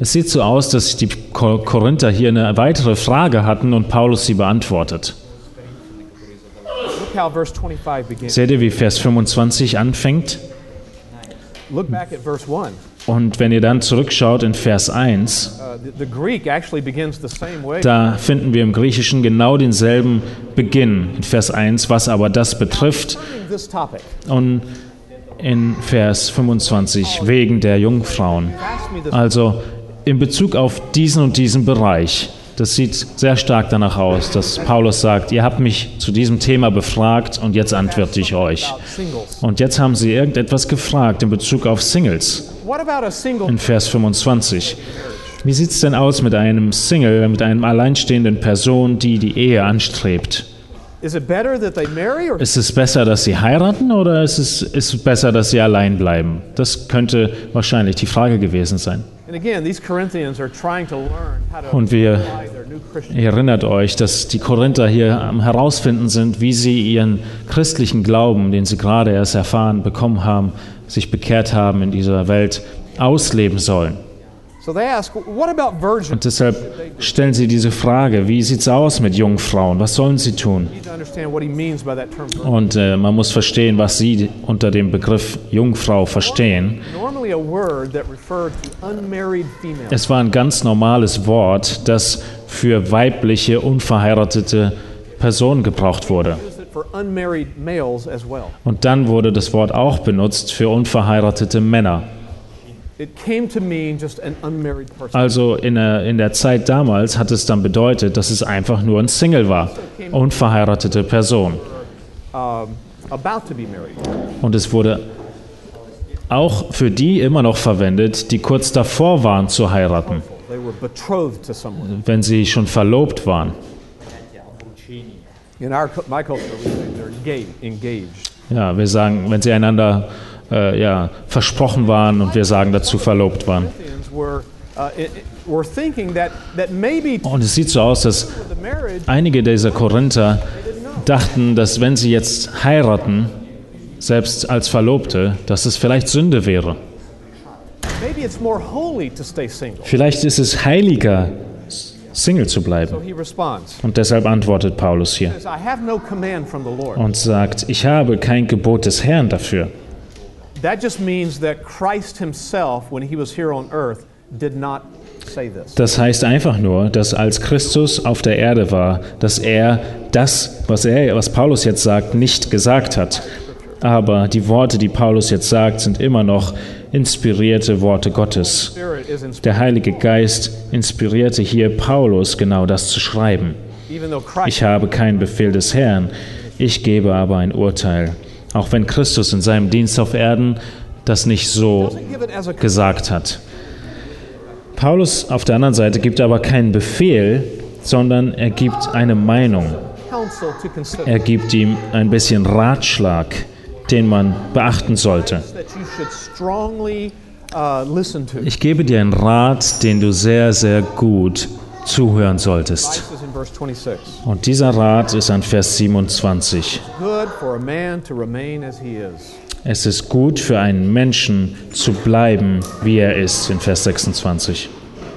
Es sieht so aus, dass die Ko- Korinther hier eine weitere Frage hatten und Paulus sie beantwortet. Look how verse 25 begins. Seht ihr, wie Vers 25 anfängt? Look back at verse 1. Und wenn ihr dann zurückschaut in Vers 1, Uh, da finden wir im Griechischen genau denselben Beginn in Vers 1, was aber das betrifft. Und in Vers 25 wegen der Jungfrauen. Also in Bezug auf diesen und diesen Bereich. Das sieht sehr stark danach aus, dass Paulus sagt, ihr habt mich zu diesem Thema befragt und jetzt antworte ich euch. Und jetzt haben sie irgendetwas gefragt in Bezug auf Singles in Vers 25. Wie sieht es denn aus mit einem Single, mit einem alleinstehenden Person, die die Ehe anstrebt? Ist es besser, dass sie heiraten oder ist es, ist es besser, dass sie allein bleiben? Das könnte wahrscheinlich die Frage gewesen sein. And again, these Corinthians are trying to learn how to Und wir erinnert euch, dass die Korinther hier am herausfinden sind, wie sie ihren christlichen Glauben, den sie gerade erst erfahren, bekommen haben, sich bekehrt haben in dieser Welt, ausleben sollen. Und deshalb stellen sie diese Frage, wie sieht es aus mit jungen Frauen? Was sollen sie tun? Und äh, man muss verstehen, was sie unter dem Begriff Jungfrau verstehen. Es war ein ganz normales Wort, das für weibliche, unverheiratete Personen gebraucht wurde. Und dann wurde das Wort auch benutzt für unverheiratete Männer. Also in der, in der Zeit damals hat es dann bedeutet, dass es einfach nur ein Single war, unverheiratete Person. Und es wurde auch für die immer noch verwendet, die kurz davor waren zu heiraten, They were betrothed to someone. wenn sie schon verlobt waren. In our cu- my culture, we say they're engaged. engaged. Ja, wir sagen, wenn sie einander äh, ja, versprochen waren und wir sagen dazu verlobt waren. Maybe Und es sieht so aus, dass einige dieser Korinther dachten, dass wenn sie jetzt heiraten, selbst als Verlobte, dass es vielleicht Sünde wäre. Vielleicht ist es heiliger, Single zu bleiben. Und deshalb antwortet Paulus hier und sagt, ich habe kein Gebot des Herrn dafür. That just means that Christ himself, when he was here on earth, did not say this. Das heißt einfach nur, dass als Christus auf der Erde war, dass er das, was, er, was Paulus jetzt sagt, nicht gesagt hat. Aber die Worte, die Paulus jetzt sagt, sind immer noch inspirierte Worte Gottes. Der Heilige Geist inspirierte hier Paulus, genau das zu schreiben. Ich habe keinen Befehl des Herrn, ich gebe aber ein Urteil. Auch wenn Christus in seinem Dienst auf Erden das nicht so gesagt hat. Paulus auf der anderen Seite gibt aber keinen Befehl, sondern er gibt eine Meinung. Er gibt ihm ein bisschen Ratschlag, den man beachten sollte. Ich gebe dir einen Rat, den du sehr, sehr gut zuhören solltest. This is in verse 26. Und dieser Rat ist an Vers 27. Good for a man to remain as he is. Es ist gut für einen Menschen zu bleiben, wie er ist, in Vers 26.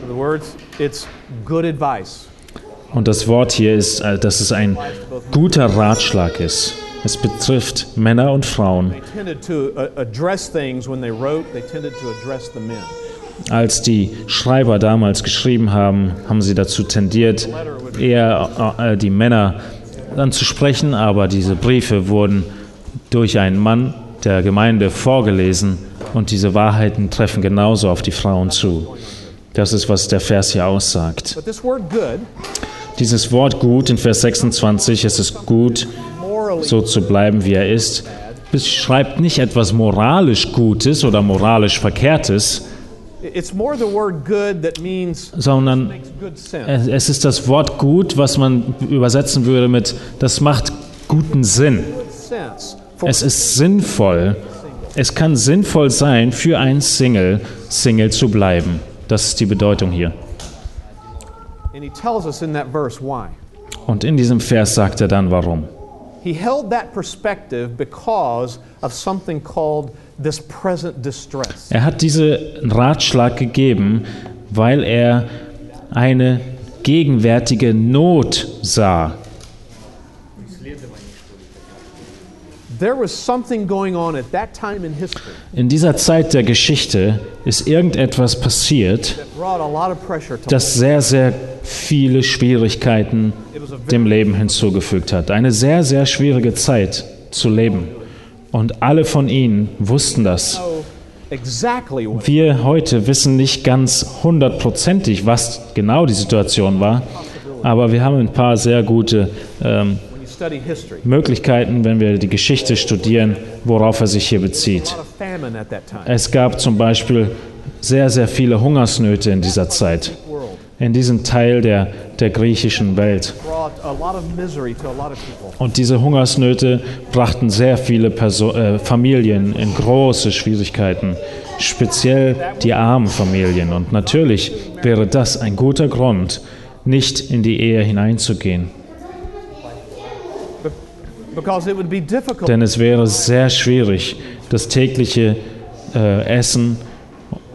In the words, it's good advice. Und das Wort hier ist, äh, dass es ein guter Ratschlag ist. Es betrifft Männer und Frauen. Uh. Als die Schreiber damals geschrieben haben, haben sie dazu tendiert, eher äh, die Männer anzusprechen, aber diese Briefe wurden durch einen Mann der Gemeinde vorgelesen und diese Wahrheiten treffen genauso auf die Frauen zu. Das ist, was der Vers hier aussagt. Dieses Wort gut in Vers 26, es ist gut, so zu bleiben, wie er ist, beschreibt nicht etwas moralisch Gutes oder moralisch Verkehrtes, it's more the word good that means sondern makes good sense. es ist das Wort gut, was man übersetzen würde mit, das macht guten Sinn. Es ist sinnvoll. Es kann sinnvoll sein, für einen Single Single zu bleiben. Das ist die Bedeutung hier. and he tells us in that verse why. Und in diesem Vers sagt er dann warum. He held that perspective because of something called. Er hat diesen Ratschlag gegeben, weil er eine gegenwärtige Not sah. There was something going on at that time in history In dieser Zeit der Geschichte ist irgendetwas passiert, das sehr, sehr viele Schwierigkeiten dem Leben hinzugefügt hat. Eine sehr, sehr schwierige Zeit zu leben. Und alle von ihnen wussten das. Wir heute wissen nicht ganz hundertprozentig, was genau die Situation war, aber wir haben ein paar sehr gute ähm. Möglichkeiten, wenn wir die Geschichte studieren, worauf er sich hier bezieht. Es gab zum Beispiel sehr, sehr viele Hungersnöte in dieser Zeit, in diesem Teil der, der griechischen Welt. Und diese Hungersnöte brachten sehr viele Perso äh, Familien in große Schwierigkeiten, speziell die armen Familien. Und natürlich wäre das ein guter Grund, nicht in die Ehe hineinzugehen. Because it would be difficult Denn es wäre sehr schwierig, das tägliche äh, Essen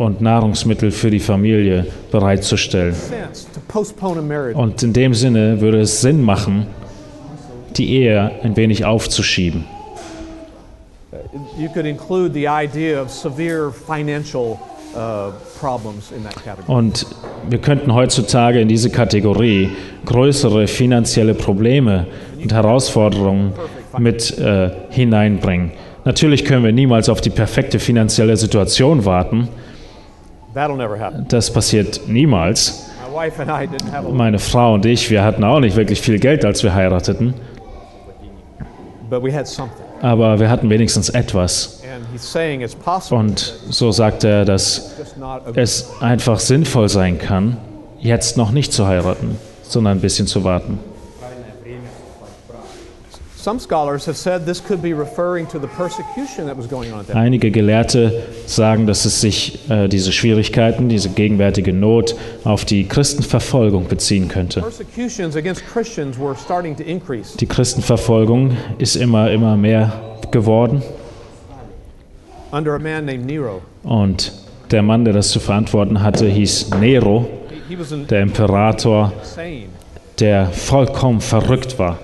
und Nahrungsmittel für die Familie bereitzustellen. Und in dem Sinne würde es Sinn machen, die Ehe ein wenig aufzuschieben. You could include the idea of severe financial uh, problems in that category. Und wir könnten heutzutage in diese Kategorie größere finanzielle Probleme und Herausforderungen mit äh, hineinbringen. Natürlich können wir niemals auf die perfekte finanzielle Situation warten. Das passiert niemals. Meine Frau und ich, wir hatten auch nicht wirklich viel Geld, als wir heirateten, aber wir hatten wenigstens etwas. Und so sagt er, dass es einfach sinnvoll sein kann, jetzt noch nicht zu heiraten, sondern ein bisschen zu warten. Some scholars have said this could be referring to the persecution that was going on at that time. Einige Gelehrte sagen, dass es sich äh, diese Schwierigkeiten, diese gegenwärtige Not auf die Christenverfolgung beziehen könnte. Die Christenverfolgung ist immer, immer mehr geworden under a man named Nero. und der Mann, der das zu verantworten hatte, hieß Nero, der Imperator, der vollkommen verrückt war.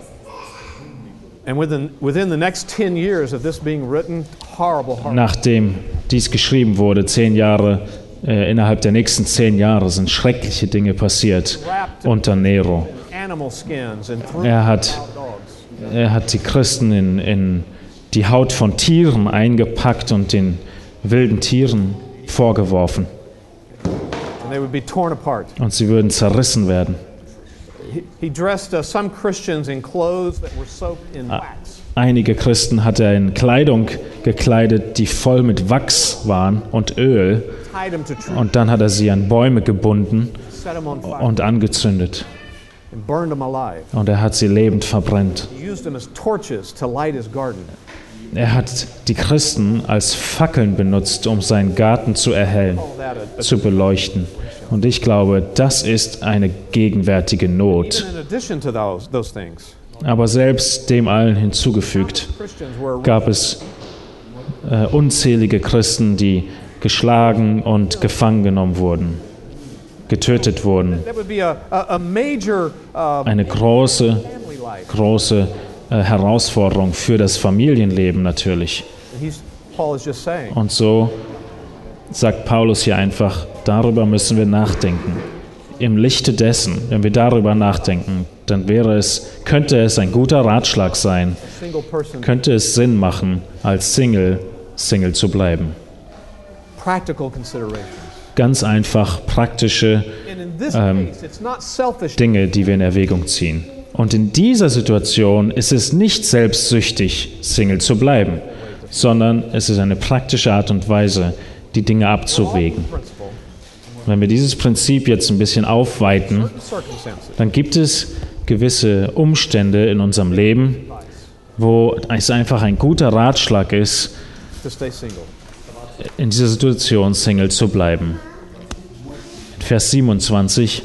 Nachdem dies geschrieben wurde, zehn Jahre, äh, innerhalb der nächsten zehn Jahre sind schreckliche Dinge passiert unter Nero. Er hat, er hat die Christen in, in die Haut von Tieren eingepackt und den wilden Tieren vorgeworfen. And they would be torn apart. Und sie würden zerrissen werden. He, dressed uh, some Christians in clothes that were soaked in wax. Einige Christen hat er in Kleidung gekleidet, die voll mit Wachs waren und Öl. Und dann hat er sie an Bäume gebunden und angezündet. Und er hat sie lebend verbrennt. Er hat die Christen als Fackeln benutzt, um seinen Garten zu erhellen, zu beleuchten. Und ich glaube, das ist eine gegenwärtige Not. Aber selbst dem allen hinzugefügt gab es äh, unzählige Christen, die geschlagen und gefangen genommen wurden, getötet wurden. Eine große, große äh, Herausforderung für das Familienleben natürlich. Und so sagt Paulus hier einfach, darüber müssen wir nachdenken. Im Lichte dessen, wenn wir darüber nachdenken, dann wäre es, könnte es ein guter Ratschlag sein, könnte es Sinn machen, als Single Single zu bleiben. ganz einfach praktische Ähm. Dinge, die wir in Erwägung ziehen. Und in dieser Situation ist es nicht selbstsüchtig, Single zu bleiben, sondern es ist eine praktische Art und Weise, die Dinge abzuwägen. Wenn wir dieses Prinzip jetzt ein bisschen aufweiten, dann gibt es gewisse Umstände in unserem Leben, wo es einfach ein guter Ratschlag ist, in dieser Situation Single zu bleiben. In Vers 27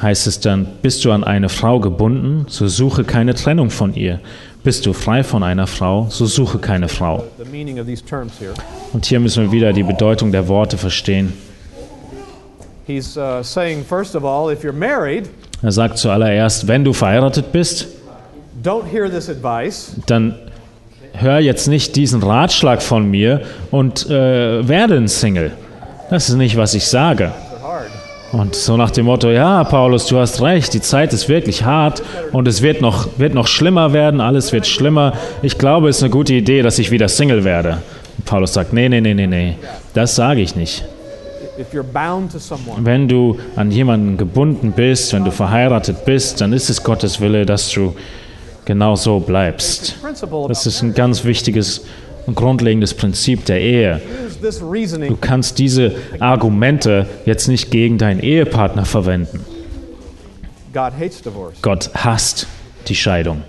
heißt es dann, bist du an eine Frau gebunden, so suche keine Trennung von ihr. Bist du frei von einer Frau, so suche keine Frau. Und hier müssen wir wieder die Bedeutung der Worte verstehen. He's uh, saying, first of all, if you're married, Er sagt zuallererst, wenn du verheiratet bist, don't hear this advice. dann hör jetzt nicht diesen Ratschlag von mir und äh, werde ein Single. Das ist nicht, was ich sage. Und so nach dem Motto, ja, Paulus, du hast recht, die Zeit ist wirklich hart und es wird noch, wird noch schlimmer werden, alles wird schlimmer. Ich glaube, es ist eine gute Idee, dass ich wieder Single werde. Paulus sagt, nee, nee, nee, nee, nee, das sage ich nicht. Wenn du an jemanden gebunden bist, wenn du verheiratet bist, dann ist es Gottes Wille, dass du genau so bleibst. Das ist ein ganz wichtiges und grundlegendes Prinzip der Ehe. Du kannst diese Argumente jetzt nicht gegen deinen Ehepartner verwenden. Gott hasst die Scheidung.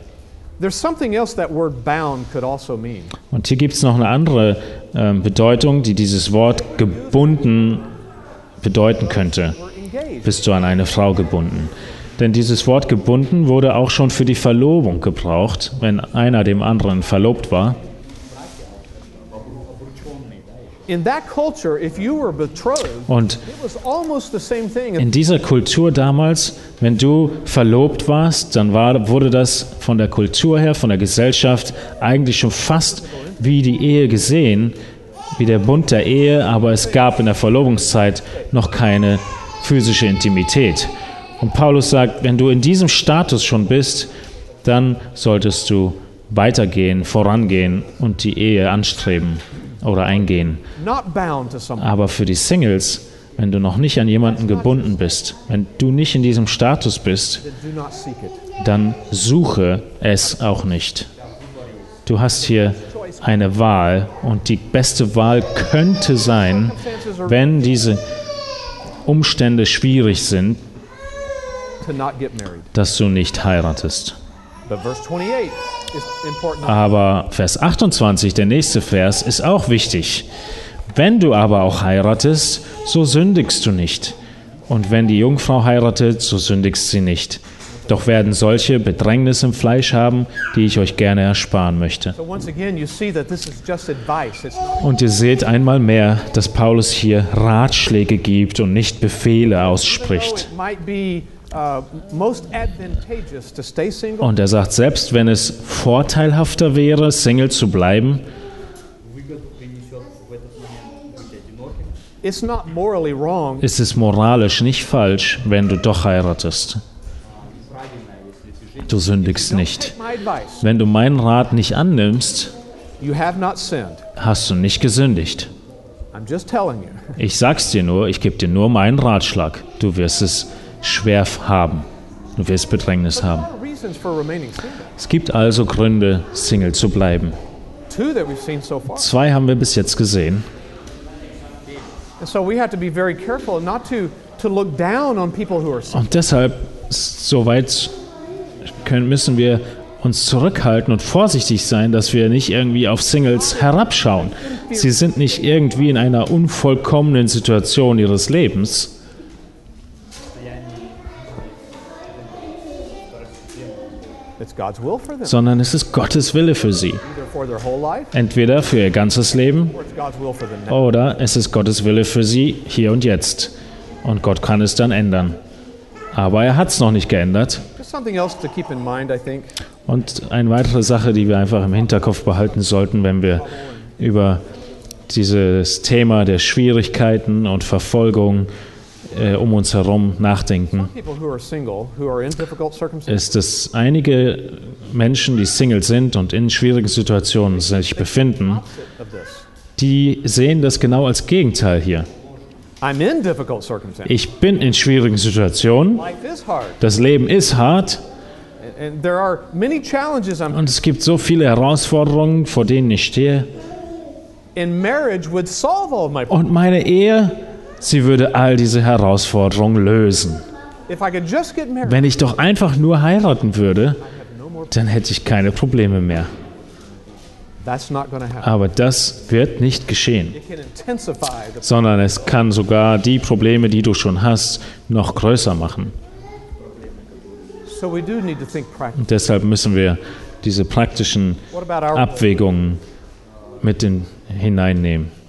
There's something else that word bound could also mean. Und hier gibt es noch eine andere ähm, Bedeutung, die dieses Wort gebunden bedeuten könnte. Bist du an eine Frau gebunden? Denn dieses Wort gebunden wurde auch schon für die Verlobung gebraucht, wenn einer dem anderen verlobt war. In that culture, if you were betrothed, Und in dieser Kultur damals, wenn du verlobt warst, dann war, wurde das von der Kultur her, von der Gesellschaft eigentlich schon fast wie die Ehe gesehen, wie der Bund der Ehe, aber es gab in der Verlobungszeit noch keine physische Intimität. Und Paulus sagt, wenn du in diesem Status schon bist, dann solltest du weitergehen, vorangehen und die Ehe anstreben oder eingehen. Aber für die Singles, wenn du noch nicht an jemanden gebunden bist, wenn du nicht in diesem Status bist, dann suche es auch nicht. Du hast hier eine Wahl und die beste Wahl könnte sein, wenn diese Umstände schwierig sind, dass du nicht heiratest. But verse 28 is important. Aber Vers 28, der nächste Vers, ist auch wichtig. Wenn du aber auch heiratest, so sündigst du nicht. Und wenn die Jungfrau heiratet, so sündigst sie nicht. Doch werden solche Bedrängnis im Fleisch haben, die ich euch gerne ersparen möchte. Und ihr seht einmal mehr, dass Paulus hier Ratschläge gibt und nicht Befehle ausspricht. Und er sagt, selbst wenn es vorteilhafter wäre, Single zu bleiben, ist es moralisch nicht falsch, wenn du doch heiratest. Du sündigst nicht. Wenn du meinen Rat nicht annimmst, hast du nicht gesündigt. Ich sag's dir nur, ich gebe dir nur meinen Ratschlag. Du wirst es schwer haben. Du wirst Bedrängnis haben. Es gibt also Gründe, Single zu bleiben. Zwei haben wir bis jetzt gesehen. And so we have to be very careful not to, to look down on people who are single. Und deshalb, soweit können, müssen wir uns zurückhalten und vorsichtig sein, dass wir nicht irgendwie auf Singles herabschauen. Sie sind nicht irgendwie in einer unvollkommenen Situation ihres Lebens, sondern es ist Gottes Wille für sie. either for their whole life Entweder für ihr ganzes Leben or it's God's will for them now. oder es ist Gottes Wille für sie hier und jetzt. Und Gott kann es dann ändern. Aber er hat es noch nicht geändert. Just something else to keep in mind, I think. Und eine weitere Sache, die wir einfach im Hinterkopf behalten sollten, wenn wir über dieses Thema der Schwierigkeiten und Verfolgung äh, um uns herum nachdenken, ist, dass einige Menschen, die Single sind und in schwierigen Situationen sich befinden, die sehen das genau als Gegenteil hier. Ich bin in schwierigen Situationen, Life is hard. das Leben ist hart und es gibt so viele Herausforderungen, vor denen ich stehe. Und meine Ehe, sie würde all diese Herausforderungen lösen. Wenn ich doch einfach nur heiraten würde, dann hätte ich keine Probleme mehr. Aber das wird nicht geschehen, sondern es kann sogar die Probleme, die du schon hast, noch größer machen. Und deshalb müssen wir diese praktischen Abwägungen mit in, hineinnehmen.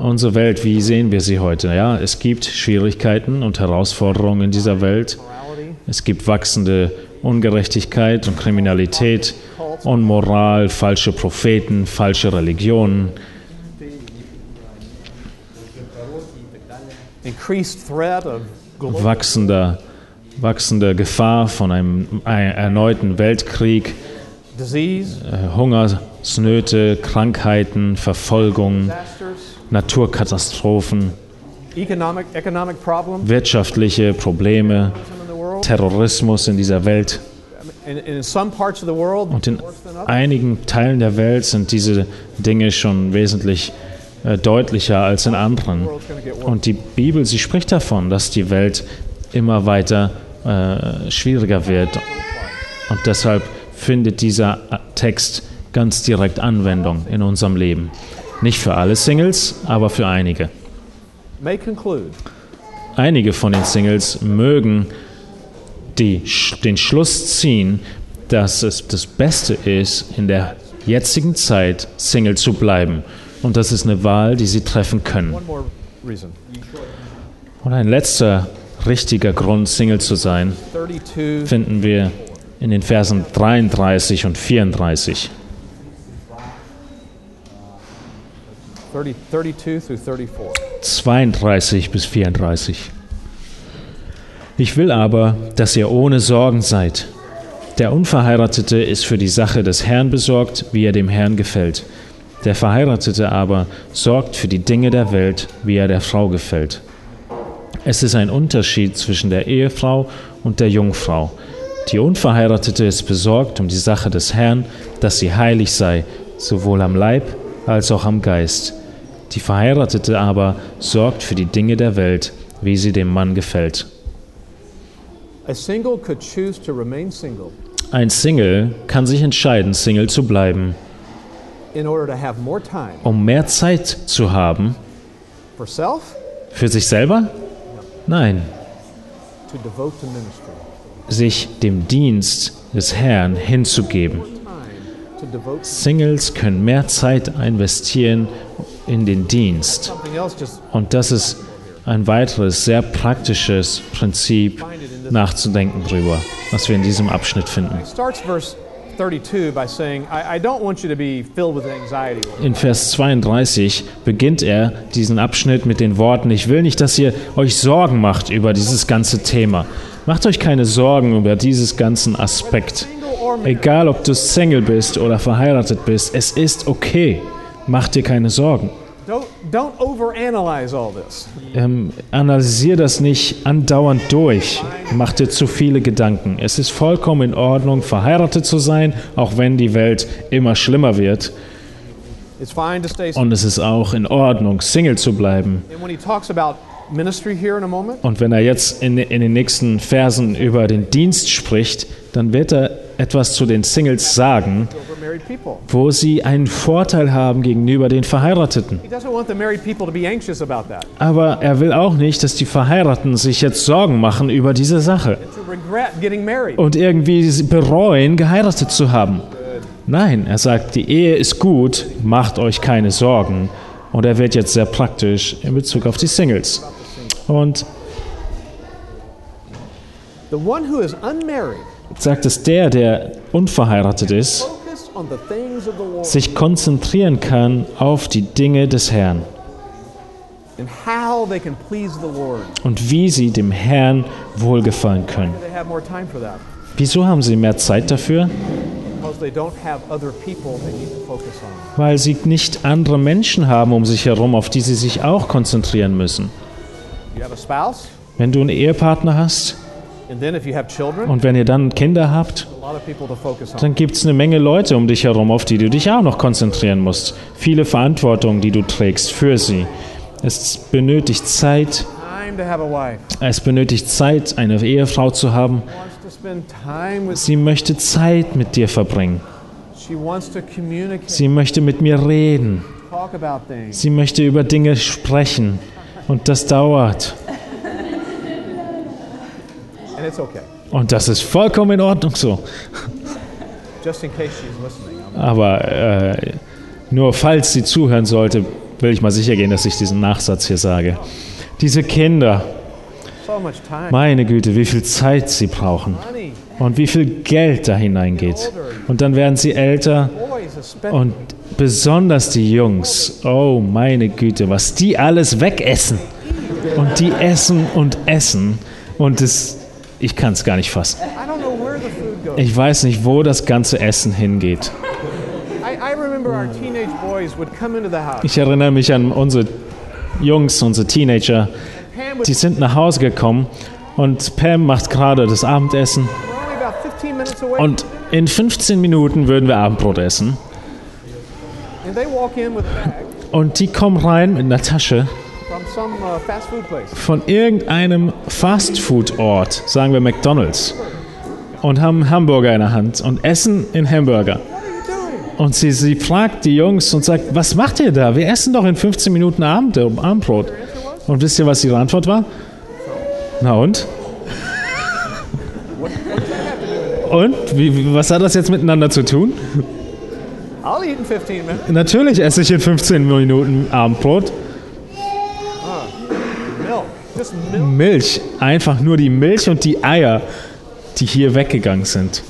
Unsere Welt, wie sehen wir sie heute? Ja, es gibt Schwierigkeiten und Herausforderungen in dieser Welt. Es gibt wachsende Ungerechtigkeit und Kriminalität, Unmoral, falsche Propheten, falsche Religionen, global wachsender, wachsende Gefahr von einem ein- erneuten Weltkrieg, äh, Hungersnöte, Krankheiten, Verfolgung, Naturkatastrophen, wirtschaftliche Probleme. Terrorismus in dieser Welt. And, and in some parts of the world, Und in einigen Teilen der Welt sind diese Dinge schon wesentlich äh, deutlicher als in anderen. Und die Bibel, sie spricht davon, dass die Welt immer weiter äh, schwieriger wird. Und deshalb findet dieser Text ganz direkt Anwendung in unserem Leben. Nicht für alle Singles, aber für einige. Einige von den Singles mögen die, den Schluss ziehen, dass es das Beste ist, in der jetzigen Zeit Single zu bleiben. Und das ist eine Wahl, die sie treffen können. Und ein letzter richtiger Grund, Single zu sein, 32 finden wir in den Versen 33 und 34. 30, 32 through 34. 32 bis 34. Ich will aber, dass ihr ohne Sorgen seid. Der Unverheiratete ist für die Sache des Herrn besorgt, wie er dem Herrn gefällt. Der Verheiratete aber sorgt für die Dinge der Welt, wie er der Frau gefällt. Es ist ein Unterschied zwischen der Ehefrau und der Jungfrau. Die Unverheiratete ist besorgt um die Sache des Herrn, dass sie heilig sei, sowohl am Leib als auch am Geist. Die Verheiratete aber sorgt für die Dinge der Welt, wie sie dem Mann gefällt. Ein Single kann sich entscheiden, Single zu bleiben, in order to have more time um mehr Zeit zu haben for self, für sich selber? Nein, sich dem Dienst des Herrn hinzugeben. Singles können mehr Zeit investieren in den Dienst. Und das ist ein weiteres sehr praktisches Prinzip, nachzudenken drüber, was wir in diesem Abschnitt finden. starts verse 32 by saying, I, I don't want you to be filled with anxiety. In Vers 32 beginnt er diesen Abschnitt mit den Worten, ich will nicht, dass ihr euch Sorgen macht über dieses ganze Thema. Macht euch keine Sorgen über dieses ganzen Aspekt. Egal, ob du Single bist oder verheiratet bist, es ist okay. Mach dir keine Sorgen. don't, don't overanalyze all this. Ähm, analysier das nicht andauernd durch. Mach dir zu viele Gedanken. Es ist vollkommen in Ordnung, verheiratet zu sein, auch wenn die Welt immer schlimmer wird. Und es ist auch in Ordnung, Single zu bleiben. Und wenn er jetzt in, in den nächsten Versen über den Dienst spricht, dann wird er etwas zu den Singles sagen, wo sie einen Vorteil haben gegenüber den Verheirateten. Aber er will auch nicht, dass die Verheirateten sich jetzt Sorgen machen über diese Sache und irgendwie bereuen, geheiratet zu haben. Nein, er sagt, die Ehe ist gut, macht euch keine Sorgen. Und er wird jetzt sehr praktisch in Bezug auf die Singles. Und The one who is unmarried, sagt es der, der unverheiratet ist, sich konzentrieren kann auf die Dinge des Herrn und wie sie dem Herrn wohlgefallen können. Wieso haben sie mehr Zeit dafür? weil sie nicht andere Menschen haben um sich herum, auf die sie sich auch konzentrieren müssen. Wenn du einen Ehepartner hast und wenn ihr dann Kinder habt, dann gibt es eine Menge Leute um dich herum, auf die du dich auch noch konzentrieren musst. Viele Verantwortungen, die du trägst für sie. Es benötigt Zeit, es benötigt Zeit, eine Ehefrau zu haben. Sie möchte Zeit mit dir verbringen. Sie möchte mit mir reden. Sie möchte über Dinge sprechen. Und das dauert. And it's okay. Und das ist vollkommen in Ordnung so. Just in case she's listening. I'm- Aber äh, nur falls sie zuhören sollte, will ich mal sicher gehen, dass ich diesen Nachsatz hier sage. Diese Kinder, So much time. meine Güte, wie viel Zeit sie brauchen und wie viel Geld da hineingeht. Und dann werden sie älter und besonders die Jungs, oh meine Güte, was die alles wegessen. Und die essen und essen und es, ich kann es gar nicht fassen. Ich weiß nicht, wo das ganze Essen hingeht. Ich erinnere mich an unsere Jungs, unsere Teenager, die sind nach Hause gekommen und Pam macht gerade das Abendessen we're only about 15 minutes away. und in 15 Minuten würden wir Abendbrot essen. and they walk in with a bag Und die kommen rein mit einer Tasche uh, von irgendeinem Fastfood-Ort, sagen wir McDonald's, und haben Hamburger in der Hand und essen in Hamburger. Und sie, sie fragt die Jungs und sagt, was macht ihr da? Wir essen doch in 15 Minuten Abend, äh, Abendbrot. Und wisst ihr, was ihre Antwort war? Na und? Und? Wie, was hat das jetzt miteinander zu tun? I'll eat in 15 minutes. Natürlich esse ich in 15 Minuten Abendbrot. Milk. Just milk. Milch. Einfach nur die Milch und die Eier, die hier weggegangen sind.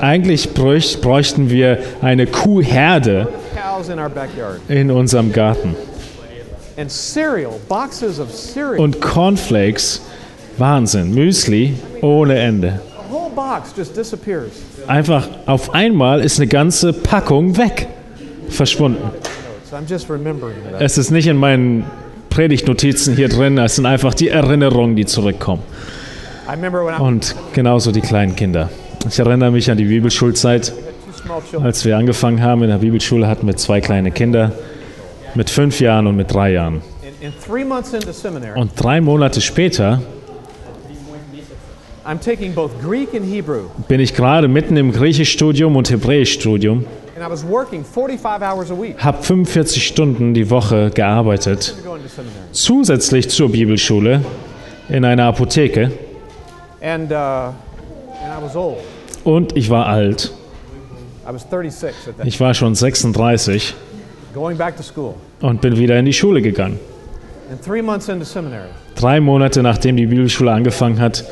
Eigentlich bräuch, bräuchten wir eine Kuhherde in unserem Garten. Und Cornflakes, Wahnsinn. Müsli ohne Ende. Einfach auf einmal ist eine ganze Packung weg. Verschwunden. Es ist nicht in meinen Predigtnotizen hier drin, es sind einfach die Erinnerungen, die zurückkommen. Und genauso die kleinen Kinder. Ich erinnere mich an die Bibelschulzeit. Als wir angefangen haben in der Bibelschule, hatten wir zwei kleine Kinder mit fünf Jahren und mit drei Jahren. Und drei Monate später bin ich gerade mitten im Griechischstudium und Hebräischstudium, And I was working 45 hours a week habe 45 Stunden die Woche gearbeitet, zusätzlich zur Bibelschule in einer Apotheke uh, und ich war alt. I was 36 at that Ich war schon 36 going back to school. und bin wieder in die Schule gegangen. Drei Monate nachdem die Bibelschule angefangen hat,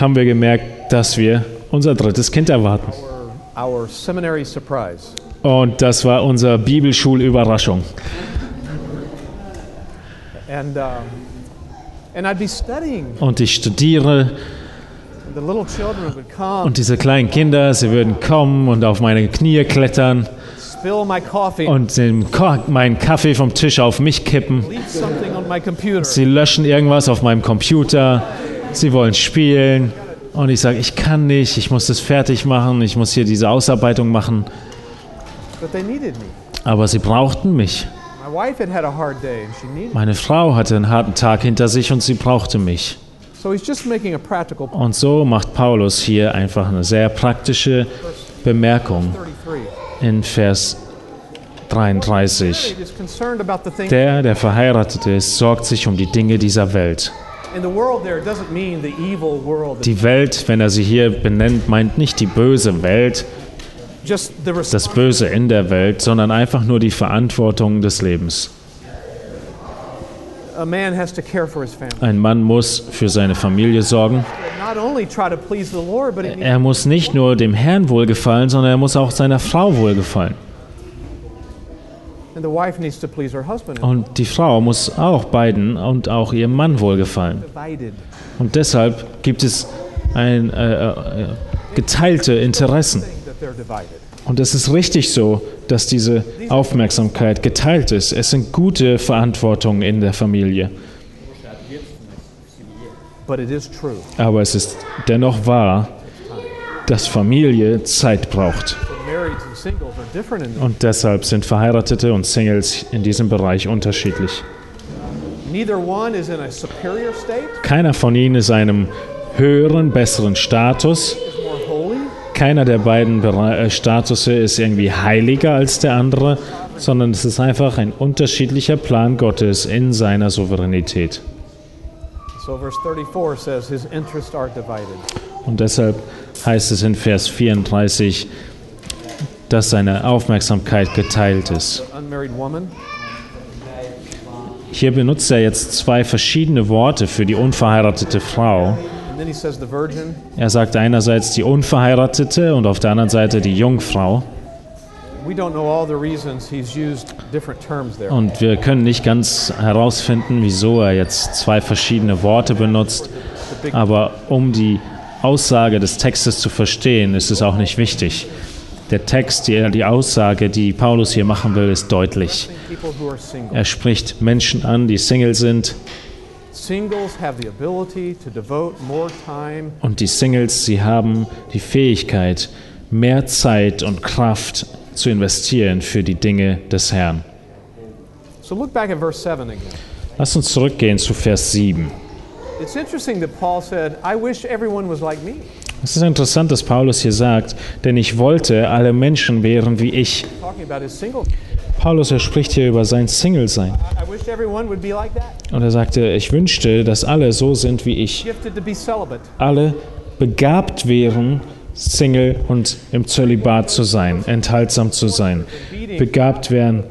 haben wir gemerkt, dass wir unser drittes Kind erwarten. Our seminary surprise. Und das war unsere Bibelschulüberraschung. And, um, and I'd be studying. Und ich studiere The little children would come, und diese kleinen Kinder, sie würden kommen und auf meine Knie klettern spill my coffee, und den Ko meinen Kaffee vom Tisch auf mich kippen. leave something on my computer. Sie löschen irgendwas auf meinem Computer. Sie wollen spielen. Und ich sage, ich kann nicht, ich muss das fertig machen, ich muss hier diese Ausarbeitung machen. Aber sie brauchten mich. Meine Frau hatte einen harten Tag hinter sich und sie brauchte mich. Und so macht Paulus hier einfach eine sehr praktische Bemerkung 33. in Vers 33. He is concerned about the things Der, der verheiratet ist, sorgt sich um die Dinge dieser Welt. Die Welt, wenn er sie hier benennt, meint nicht die böse Welt, das Böse in der Welt, sondern einfach nur die Verantwortung des Lebens. Ein Mann muss für seine Familie sorgen. Er muss nicht nur dem Herrn wohlgefallen, sondern er muss auch seiner Frau wohlgefallen. and the wife needs to please her husband. Und die Frau muss auch beiden und auch ihrem Mann wohlgefallen. Und deshalb gibt es ein, äh, äh, geteilte Interessen. Und es ist richtig so, dass diese Aufmerksamkeit geteilt ist. Es sind gute Verantwortungen in der Familie. Aber es ist dennoch wahr, dass Familie Zeit braucht. Und deshalb sind Verheiratete und Singles in diesem Bereich unterschiedlich. Neither one is in a superior state, Keiner von ihnen ist einem höheren, besseren Status. Keiner der beiden äh, Statusse ist irgendwie heiliger als der andere, sondern es ist einfach ein unterschiedlicher Plan Gottes in seiner Souveränität. So verse 34 says his interests are divided. Und deshalb heißt es in Vers 34, dass seine Aufmerksamkeit geteilt ist. Hier benutzt er jetzt zwei verschiedene Worte für die unverheiratete Frau. Er sagt einerseits die Unverheiratete und auf der anderen Seite die Jungfrau. Und wir können nicht ganz herausfinden, wieso er jetzt zwei verschiedene Worte benutzt. Aber um die Aussage des Textes zu verstehen, ist es auch nicht wichtig. Der Text, die, die Aussage, die Paulus hier machen will, ist deutlich. Er spricht Menschen an, die Single sind. Und die Singles, sie haben die Fähigkeit, mehr Zeit und Kraft zu investieren für die Dinge des Herrn. So look back at verse 7 again. Lass uns zurückgehen zu Vers 7. It's interesting that Paul said, I wish everyone was like me. Es ist interessant, dass Paulus hier sagt, denn ich wollte, alle Menschen wären wie ich. Paulus, er spricht hier über sein Single-Sein. Und er sagte, ich wünschte, dass alle so sind wie ich. Alle begabt wären, Single und im Zölibat zu sein, enthaltsam zu sein. Begabt wären,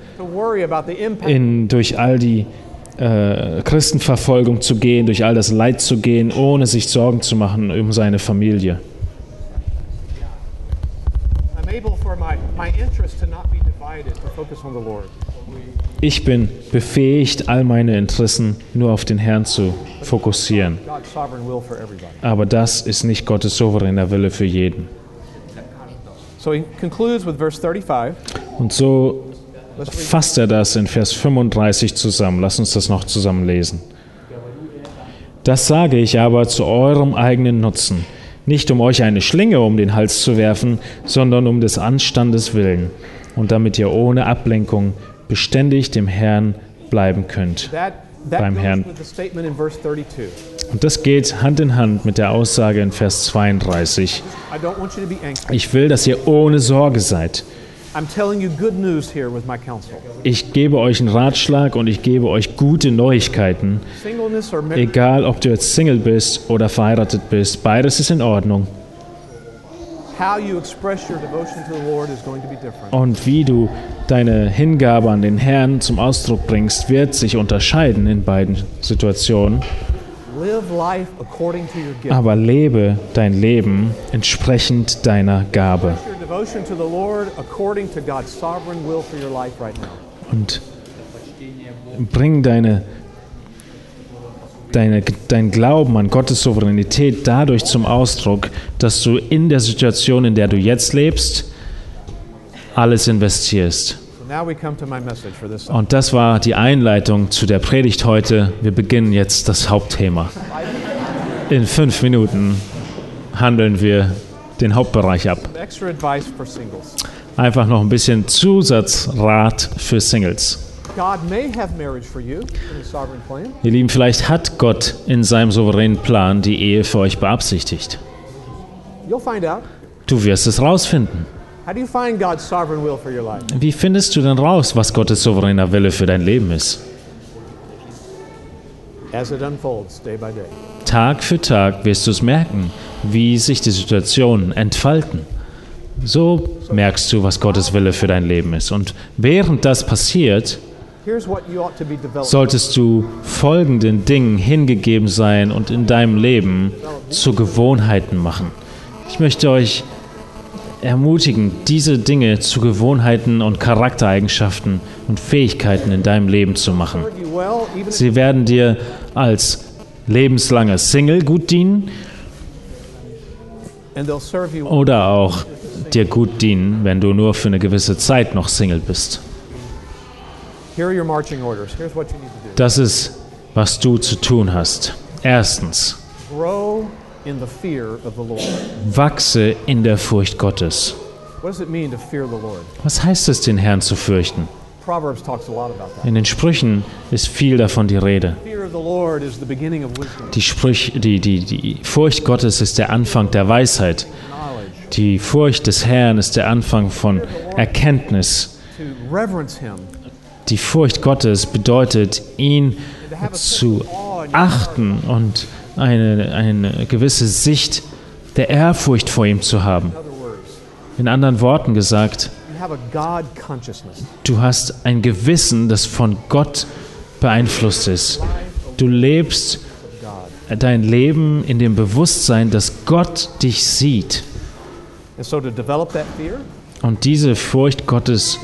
in, durch all die äh, Christenverfolgung zu gehen, durch all das Leid zu gehen, ohne sich Sorgen zu machen um seine Familie. Ich bin befähigt, all meine Interessen nur auf den Herrn zu fokussieren. Aber das ist nicht Gottes souveräner Wille für jeden. So he concludes with verse 35. Und so. Fasst er das in Vers 35 zusammen. Lass uns das noch zusammen lesen. Das sage ich aber zu eurem eigenen Nutzen, nicht um euch eine Schlinge um den Hals zu werfen, sondern um des Anstandes willen und damit ihr ohne Ablenkung beständig dem Herrn bleiben könnt. Beim Herrn. with the statement in verse 32. Und das geht Hand in Hand mit der Aussage in Vers 32. I don't want you to be anxious. Ich will, dass ihr ohne Sorge seid. I'm telling you good news here with my counsel. Ich gebe euch einen Ratschlag und ich gebe euch gute Neuigkeiten. Egal, ob du jetzt Single bist oder verheiratet bist, beides ist in Ordnung. how you express your devotion to the Lord is going to be different. Und wie du deine Hingabe an den Herrn zum Ausdruck bringst, wird sich unterscheiden in beiden Situationen. Aber lebe dein Leben entsprechend deiner Gabe. Und bring deine, deine, dein Glauben an Gottes Souveränität dadurch zum Ausdruck, dass du in der Situation, in der du jetzt lebst, alles investierst. So now we come to my message for this Sunday. Und das war die Einleitung zu der Predigt heute. Wir beginnen jetzt das Hauptthema. In fünf Minuten handeln wir den Hauptbereich ab. Einfach noch ein bisschen Zusatzrat für Singles. Ihr Lieben, vielleicht hat Gott in seinem souveränen Plan die Ehe für euch beabsichtigt. Du wirst es rausfinden. Wie findest du denn raus, was Gottes souveräner Wille für dein Leben ist? Tag für Tag wirst du es merken, wie sich die Situationen entfalten. So merkst du, was Gottes Wille für dein Leben ist. Und während das passiert, solltest du folgenden Dingen hingegeben sein und in deinem Leben zu Gewohnheiten machen. Ich möchte euch ermutigen, diese Dinge zu Gewohnheiten und Charaktereigenschaften und Fähigkeiten in deinem Leben zu machen. Sie werden dir als lebenslanger Single gut dienen oder auch dir gut dienen, wenn du nur für eine gewisse Zeit noch Single bist. Das ist, was du zu tun hast. Erstens, Wachse in der Furcht Gottes. Was heißt es, den Herrn zu fürchten? In den Sprüchen ist viel davon die Rede. Die, Sprüch, die, die, die Furcht Gottes ist der Anfang der Weisheit. Die Furcht des Herrn ist der Anfang von Erkenntnis. Die Furcht Gottes bedeutet, ihn zu achten und eine, eine gewisse Sicht der Ehrfurcht vor ihm zu haben. in anderen Worten gesagt, du hast ein Gewissen, das von Gott beeinflusst ist. Du lebst dein Leben in dem Bewusstsein, dass Gott dich sieht. Und diese Furcht Gottes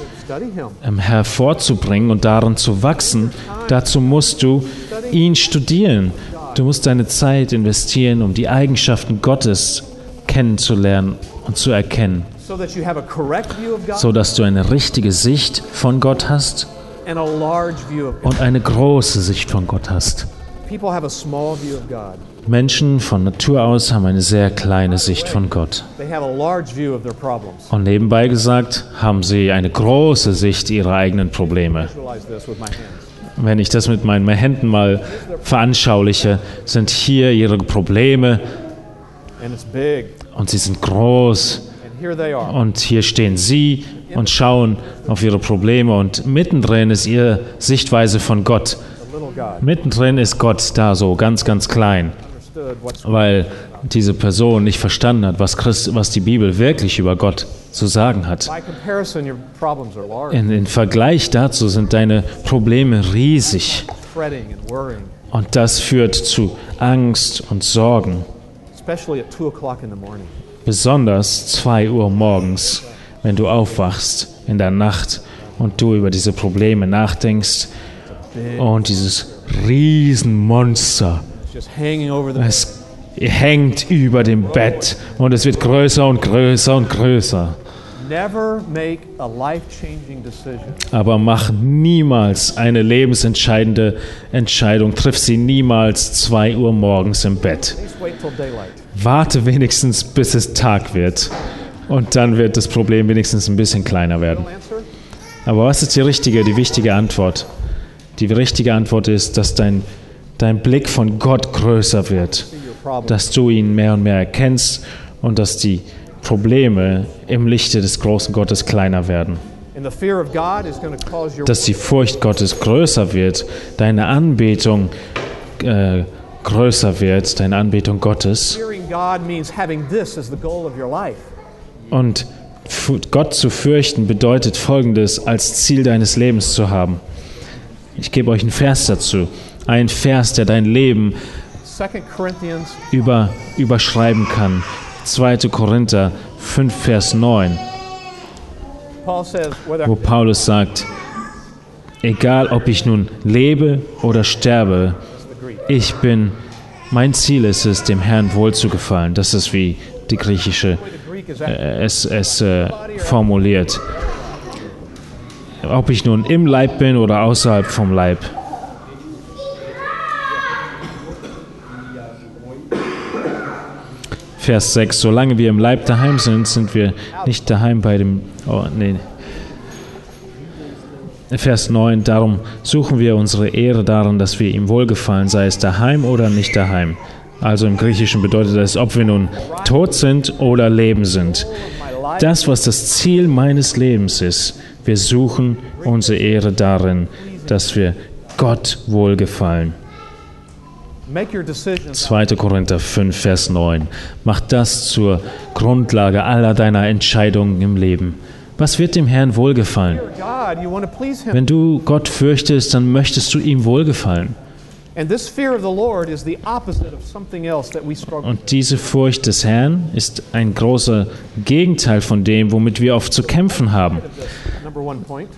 ähm, hervorzubringen und darin zu wachsen, dazu musst du ihn studieren. Du musst deine Zeit investieren, um die Eigenschaften Gottes kennenzulernen und zu erkennen, So that you have a correct view of God so dass du eine richtige Sicht von Gott hast und eine große Sicht von Gott hast. Menschen von Natur aus haben eine sehr kleine Sicht von Gott. Und nebenbei gesagt, haben sie eine große Sicht ihrer eigenen Probleme. Wenn ich das mit meinen Händen mal veranschauliche, sind hier ihre Probleme. Und sie sind groß. Und hier stehen sie und schauen auf ihre Probleme. Und mittendrin ist ihre Sichtweise von Gott. Mittendrin ist Gott da so ganz, ganz klein, weil diese Person nicht verstanden hat, was, Christ, was die Bibel wirklich über Gott zu sagen hat. in Vergleich dazu sind deine Probleme riesig und das führt zu Angst und Sorgen. especially at two o'clock in the morning. Besonders 2 Uhr morgens, wenn du aufwachst in der Nacht und du über diese Probleme nachdenkst und dieses Riesenmonster, es hängt über dem Bett und es wird größer und größer und größer. Aber mach niemals eine lebensentscheidende Entscheidung, triff sie niemals 2 Uhr morgens im Bett. At least wait till daylight. Warte wenigstens, bis es Tag wird. Und dann wird das Problem wenigstens ein bisschen kleiner werden. Aber was ist die richtige, die wichtige Antwort? Die richtige Antwort ist, dass dein, dein Blick von Gott größer wird, dass du ihn mehr und mehr erkennst und dass die Probleme im Lichte des großen Gottes kleiner werden. And the fear of God is going to cause your Dass die Furcht Gottes größer wird, deine Anbetung äh, größer wird, deine Anbetung Gottes. fearing God means having this as the goal of your life. Und Gott zu fürchten bedeutet folgendes als Ziel deines Lebens zu haben. Ich gebe euch einen Vers dazu. Ein Vers, der dein Leben 2 Corinthians über, überschreiben kann. 2. Korinther 5, Vers 9, Paul says whether wo Paulus sagt, egal ob ich nun lebe oder sterbe, ich bin, mein Ziel ist es, dem Herrn wohlzugefallen. Das ist wie die griechische äh, es, es äh, formuliert. Ob ich nun im Leib bin oder außerhalb vom Leib. Vers 6. Solange wir im Leib daheim sind, sind wir nicht daheim bei dem. Oh, nee. Vers 9. Darum suchen wir unsere Ehre darin, dass wir ihm wohlgefallen, sei es daheim oder nicht daheim. Also im Griechischen bedeutet das, ob wir nun tot sind oder leben sind. Das, was das Ziel meines Lebens ist, wir suchen unsere Ehre darin, dass wir Gott wohlgefallen. Make your decisions 2. Korinther 5, Vers 9. Mach das zur Grundlage aller deiner Entscheidungen im Leben. Was wird dem Herrn wohlgefallen? Wenn du Gott fürchtest, dann möchtest du ihm wohlgefallen. Und diese Furcht des Herrn ist ein großer Gegenteil von dem, womit wir oft zu kämpfen haben.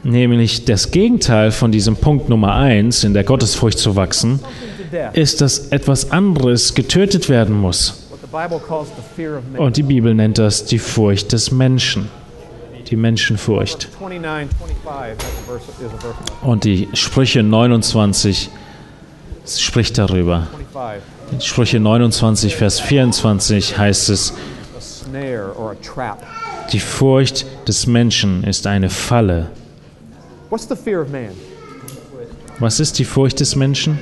Nämlich das Gegenteil von diesem Punkt Nummer eins, in der Gottesfurcht zu wachsen. Ist, dass etwas anderes getötet werden muss. Und die Bibel nennt das die Furcht des Menschen. Die Menschenfurcht. 29, 25 that's a verse, is a verse about Und die Sprüche 29 spricht darüber. 25. In Sprüche 29, Vers 24 heißt es, die Furcht des Menschen ist eine Falle. Was ist die Furcht des Menschen?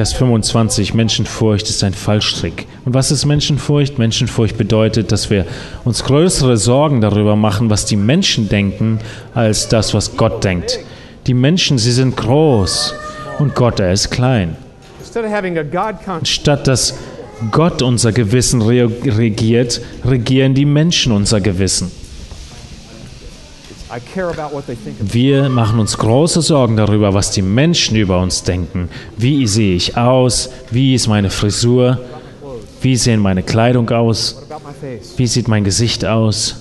Vers 25, Menschenfurcht ist ein Fallstrick. Und was ist Menschenfurcht? Menschenfurcht bedeutet, dass wir uns größere Sorgen darüber machen, was die Menschen denken, als das, was Gott denkt. Die Menschen, sie sind groß und Gott, er ist klein. Statt dass Gott unser Gewissen re regiert, regieren die Menschen unser Gewissen. Wir machen uns große Sorgen darüber, was die Menschen über uns denken. Wie sehe ich aus? Wie ist meine Frisur? Wie sehen meine Kleidung aus? Wie sieht mein Gesicht aus?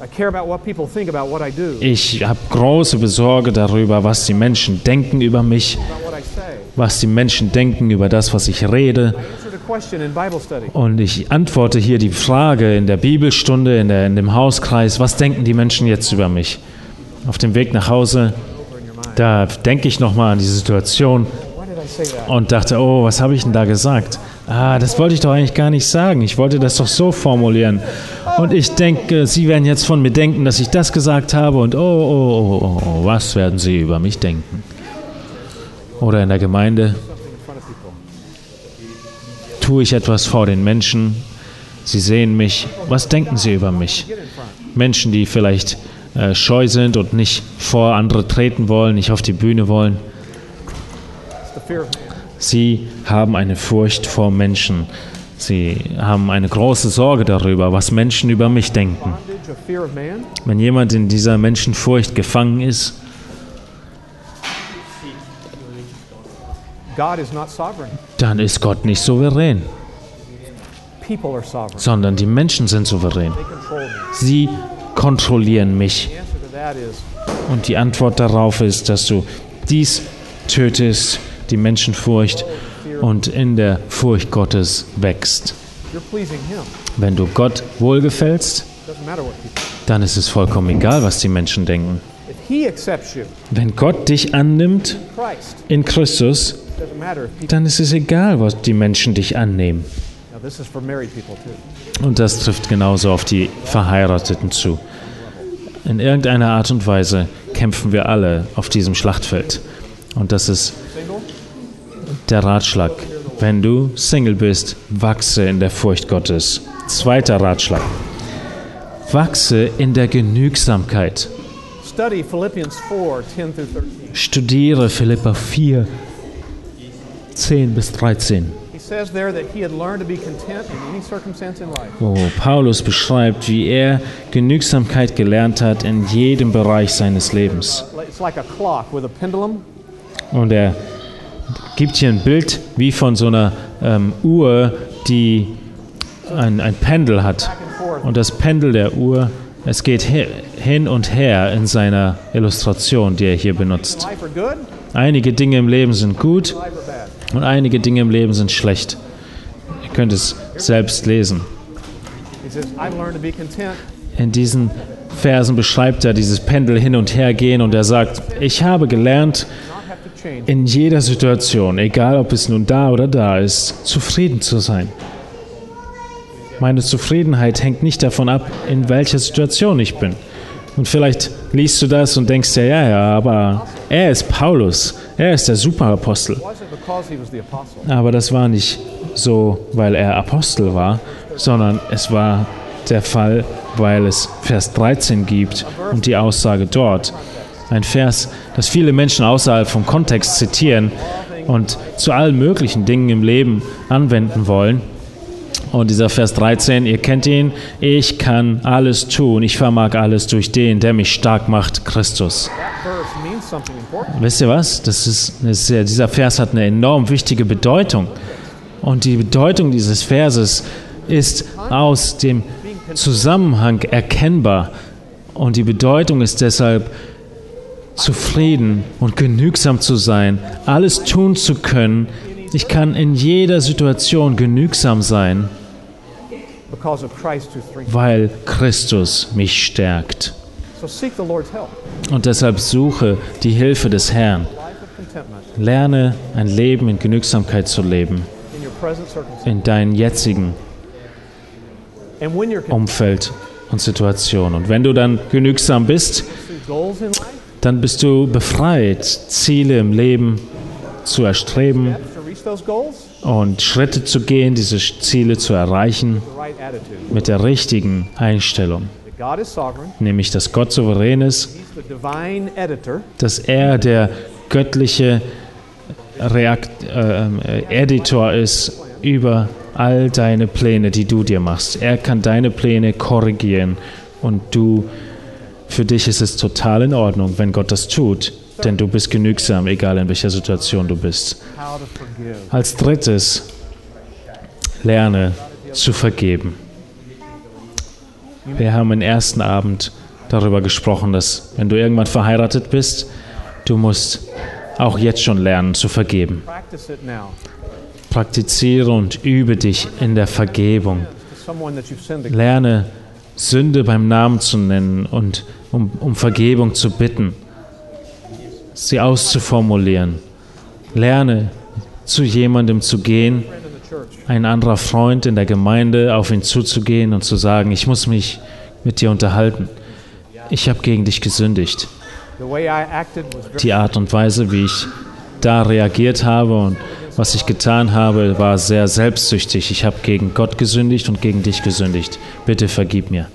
I care about what people think about what I do, Ich habe große Besorge darüber, was die Menschen denken über mich, was die Menschen denken über das, was ich rede. Und ich antworte hier die Frage in der Bibelstunde, in, der, in dem Hauskreis, was denken die Menschen jetzt über mich? Auf dem Weg nach Hause, da denke ich nochmal an die Situation und dachte, oh, was habe ich denn da gesagt? Ah, das wollte ich doch eigentlich gar nicht sagen. Ich wollte das doch so formulieren. Und ich denke, Sie werden jetzt von mir denken, dass ich das gesagt habe und oh, oh, oh, oh, oh, was werden Sie über mich denken? Oder in der Gemeinde tue ich etwas vor den Menschen. Sie sehen mich. Was denken Sie über mich? Menschen, die vielleicht äh, scheu sind und nicht vor andere treten wollen, nicht auf die Bühne wollen. Sie haben eine Furcht vor Menschen. Sie haben eine große Sorge darüber, was Menschen über mich denken. Wenn jemand in dieser Menschenfurcht gefangen ist, dann ist Gott nicht souverän, sondern die Menschen sind souverän. Sie kontrollieren mich. Und die Antwort darauf ist, dass du dies tötest, die Menschenfurcht, und in der Furcht Gottes wächst. Wenn du Gott wohlgefällst, dann ist es vollkommen egal, was die Menschen denken. Wenn Gott dich annimmt in Christus, dann ist es egal, was die Menschen dich annehmen. Und das trifft genauso auf die Verheirateten zu. In irgendeiner Art und Weise kämpfen wir alle auf diesem Schlachtfeld. Und das ist der Ratschlag. Wenn du Single bist, wachse in der Furcht Gottes. Zweiter Ratschlag. Wachse in der Genügsamkeit. study Philippians 4 10 through 13. Studiere Philippa 4, 10 bis 13. He says there that he had learned to be content in any circumstance in life. wo Paulus beschreibt, wie er Genügsamkeit gelernt hat in jedem Bereich seines Lebens. Und er gibt hier ein Bild wie von so einer ähm, Uhr, die ein, ein Pendel hat. Und das Pendel der Uhr, es geht hi- hin und her in seiner Illustration, die er hier benutzt. Einige Dinge im Leben sind gut. Und einige Dinge im Leben sind schlecht. Ihr könnt es selbst lesen. In diesen Versen beschreibt er dieses Pendel hin und her gehen und er sagt, ich habe gelernt, in jeder Situation, egal ob es nun da oder da ist, zufrieden zu sein. Meine Zufriedenheit hängt nicht davon ab, in welcher Situation ich bin. Und vielleicht liest du das und denkst dir, ja, ja, aber er ist Paulus, er ist der Superapostel. Aber das war nicht so, weil er Apostel war, sondern es war der Fall, weil es Vers 13 gibt und die Aussage dort. Ein Vers, das viele Menschen außerhalb vom Kontext zitieren und zu allen möglichen Dingen im Leben anwenden wollen. Und dieser Vers 13, ihr kennt ihn, ich kann alles tun, ich vermag alles durch den, der mich stark macht, Christus. Wisst ihr was? Das ist eine sehr, dieser Vers hat eine enorm wichtige Bedeutung. Und die Bedeutung dieses Verses ist aus dem Zusammenhang erkennbar. Und die Bedeutung ist deshalb, zufrieden und genügsam zu sein, alles tun zu können Ich kann in jeder Situation genügsam sein, weil Christus mich stärkt. Und deshalb suche die Hilfe des Herrn. Lerne ein Leben in Genügsamkeit zu leben, in deinen jetzigen Umfeld und Situation. Und wenn du dann genügsam bist, dann bist du befreit, Ziele im Leben zu erstreben und Schritte zu gehen, diese Ziele zu erreichen mit der richtigen Einstellung. Nämlich, dass Gott souverän ist, dass er der göttliche Reakt, äh, äh, Editor ist über all deine Pläne, die du dir machst. Er kann deine Pläne korrigieren. Und du, für dich ist es total in Ordnung, wenn Gott das tut, denn du bist genügsam, egal in welcher Situation du bist. Als drittes, lerne zu vergeben. Wir haben im ersten Abend darüber gesprochen, dass wenn du irgendwann verheiratet bist, du musst auch jetzt schon lernen zu vergeben. Praktiziere und übe dich in der Vergebung. Lerne Sünde beim Namen zu nennen und um, um Vergebung zu bitten, sie auszuformulieren. Lerne zu jemandem zu gehen, ein anderer Freund in der Gemeinde auf ihn zuzugehen und zu sagen, ich muss mich mit dir unterhalten. Ich habe gegen dich gesündigt. Die Art und Weise, wie ich da reagiert habe und was ich getan habe, war sehr selbstsüchtig. Ich habe gegen Gott gesündigt und gegen dich gesündigt. Bitte vergib mir.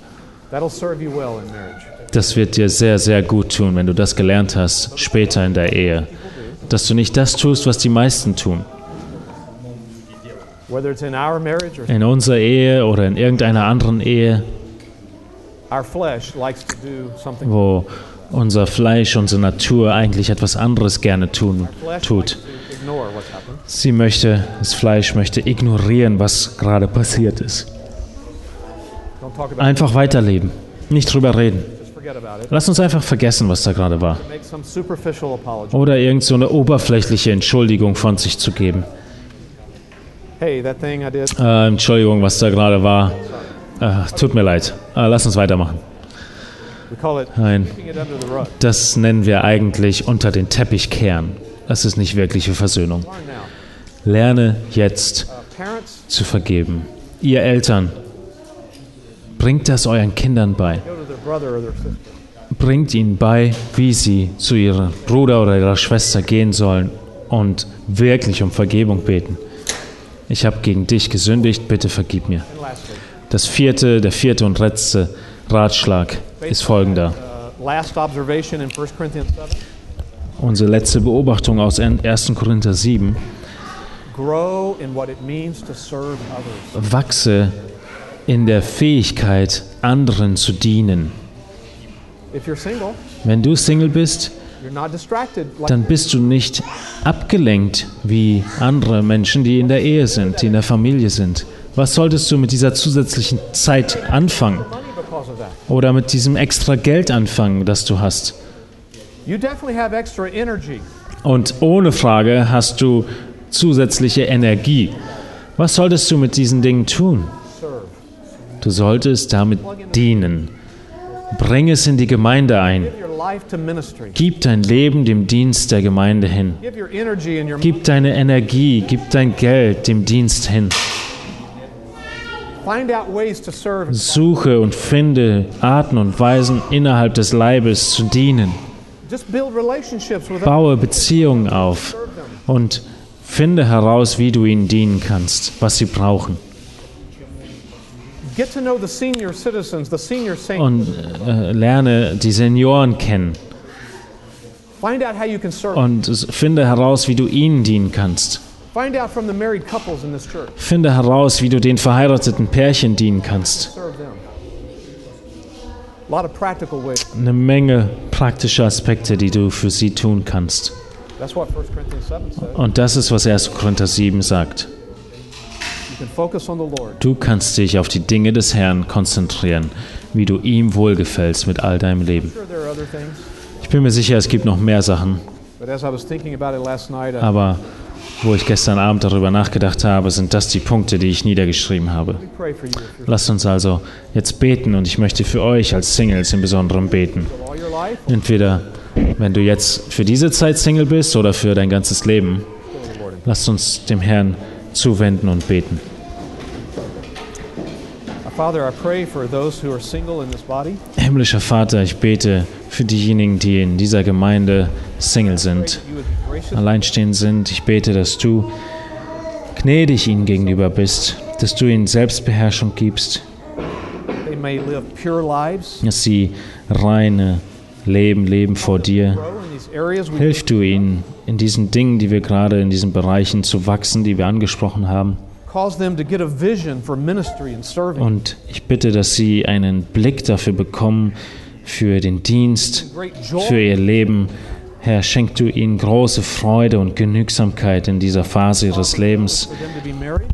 that'll serve you well in marriage. Das wird dir sehr, sehr gut tun, wenn du das gelernt hast, später in der Ehe. Dass du nicht das tust, was die meisten tun. In unserer Ehe oder in irgendeiner anderen Ehe, wo unser Fleisch, unsere Natur eigentlich etwas anderes gerne tun, tut. Sie möchte, das Fleisch möchte ignorieren, was gerade passiert ist. Einfach weiterleben, nicht drüber reden. Lass uns einfach vergessen, was da gerade war. Oder irgend so eine oberflächliche Entschuldigung von sich zu geben. Äh, Entschuldigung, was da gerade war. Äh, tut mir leid. Äh, lass uns weitermachen. Nein, das nennen wir eigentlich unter den Teppich kehren. Das ist nicht wirkliche Versöhnung. Lerne jetzt Uh, zu vergeben. Ihr Eltern, bringt das euren Kindern bei. Bringt ihnen bei, wie sie zu ihrem Bruder oder ihrer Schwester gehen sollen und wirklich um Vergebung beten. Ich habe gegen dich gesündigt, bitte vergib mir. Das vierte, der vierte und letzte Ratschlag ist folgender. uh, last observation in 1 Corinthians 7. Unsere letzte Beobachtung aus 1. Korinther 7. Grow in what it means to serve others. Wachse in der Fähigkeit, anderen zu dienen. Wenn du Single bist, dann bist du nicht abgelenkt wie andere Menschen, die in der Ehe sind, die in der Familie sind. Was solltest du mit dieser zusätzlichen Zeit anfangen? Oder mit diesem extra Geld anfangen, das du hast? Und ohne Frage hast du zusätzliche Energie. Was solltest du mit diesen Dingen tun? Du solltest damit dienen. Bring es in die Gemeinde ein. Gib dein Leben dem Dienst der Gemeinde hin. Gib deine Energie, gib dein Geld dem Dienst hin. Suche und finde Arten und Weisen innerhalb des Leibes zu dienen. Baue Beziehungen auf und finde heraus, wie du ihnen dienen kannst, was sie brauchen. Und äh, lerne die Senioren kennen Find out how you can serve. und finde heraus, wie du ihnen dienen kannst. Find out from the married couples in this church. Finde heraus, wie du den verheirateten Pärchen dienen kannst. Serve them. A lot of practical ways. Eine Menge praktische Aspekte, die du für sie tun kannst. That's what 1 Corinthians 7 says. Und das ist, was 1. Korinther 7 sagt. Du kannst dich auf die Dinge des Herrn konzentrieren, wie du ihm wohlgefällst mit all deinem Leben. Ich bin mir sicher, es gibt noch mehr Sachen, aber wo ich gestern Abend darüber nachgedacht habe, sind das die Punkte, die ich niedergeschrieben habe. Lasst uns also jetzt beten und ich möchte für euch als Singles im Besonderen beten. Entweder wenn du jetzt für diese Zeit Single bist oder für dein ganzes Leben. Lasst uns dem Herrn zuwenden und beten. Himmlischer Vater, ich bete für diejenigen, die in dieser Gemeinde Single sind, alleinstehend sind. Ich bete, dass du gnädig ihnen gegenüber bist, dass du ihnen Selbstbeherrschung gibst, dass sie reine Leben leben vor dir. Hilf du ihnen in diesen Dingen, die wir gerade in diesen Bereichen zu wachsen, die wir angesprochen haben. Und ich bitte, dass sie einen Blick dafür bekommen, für den Dienst, für ihr Leben. Herr, schenk du ihnen große Freude und Genügsamkeit in dieser Phase ihres Lebens.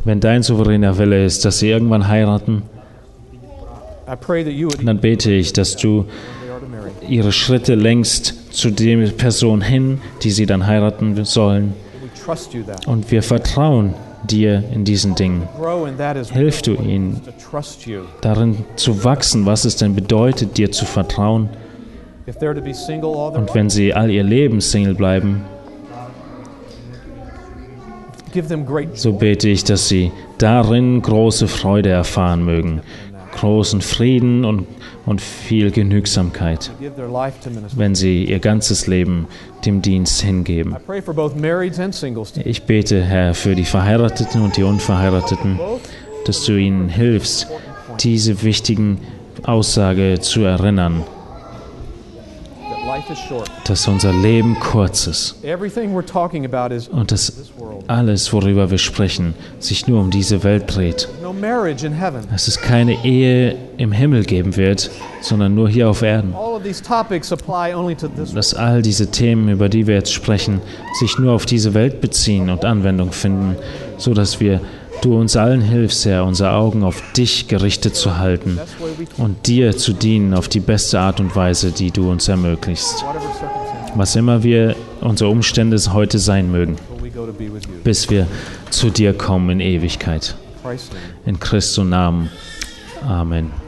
Wenn dein souveräner Wille ist, dass sie irgendwann heiraten, dann bete ich, dass du ihre Schritte lenkst zu der Person hin, die sie dann heiraten sollen. We trust you that. Und wir vertrauen dir in diesen Dingen. Hilf du ihnen, darin zu wachsen, was es denn bedeutet, dir zu vertrauen. Und wenn sie all ihr Leben Single bleiben, so bete ich, dass sie darin große Freude erfahren mögen, großen Frieden und, und viel Genügsamkeit, wenn sie ihr ganzes Leben dem Dienst hingeben. Ich bete, Herr, für die Verheirateten und die Unverheirateten, dass du ihnen hilfst, diese wichtigen Aussage zu erinnern, that life is short. Dass unser Leben kurz ist und dass alles, worüber wir sprechen, sich nur um diese Welt dreht. Dass es keine Ehe im Himmel geben wird, sondern nur hier auf Erden. Dass all diese Themen, über die wir jetzt sprechen, sich nur auf diese Welt beziehen und Anwendung finden, so dass wir, du uns allen hilfst, Herr, unsere Augen auf dich gerichtet zu halten und dir zu dienen auf die beste Art und Weise, die du uns circumstance, Was immer wir unsere Umstände heute sein mögen, bis wir zu dir kommen in Ewigkeit. In Christus Namen. Amen.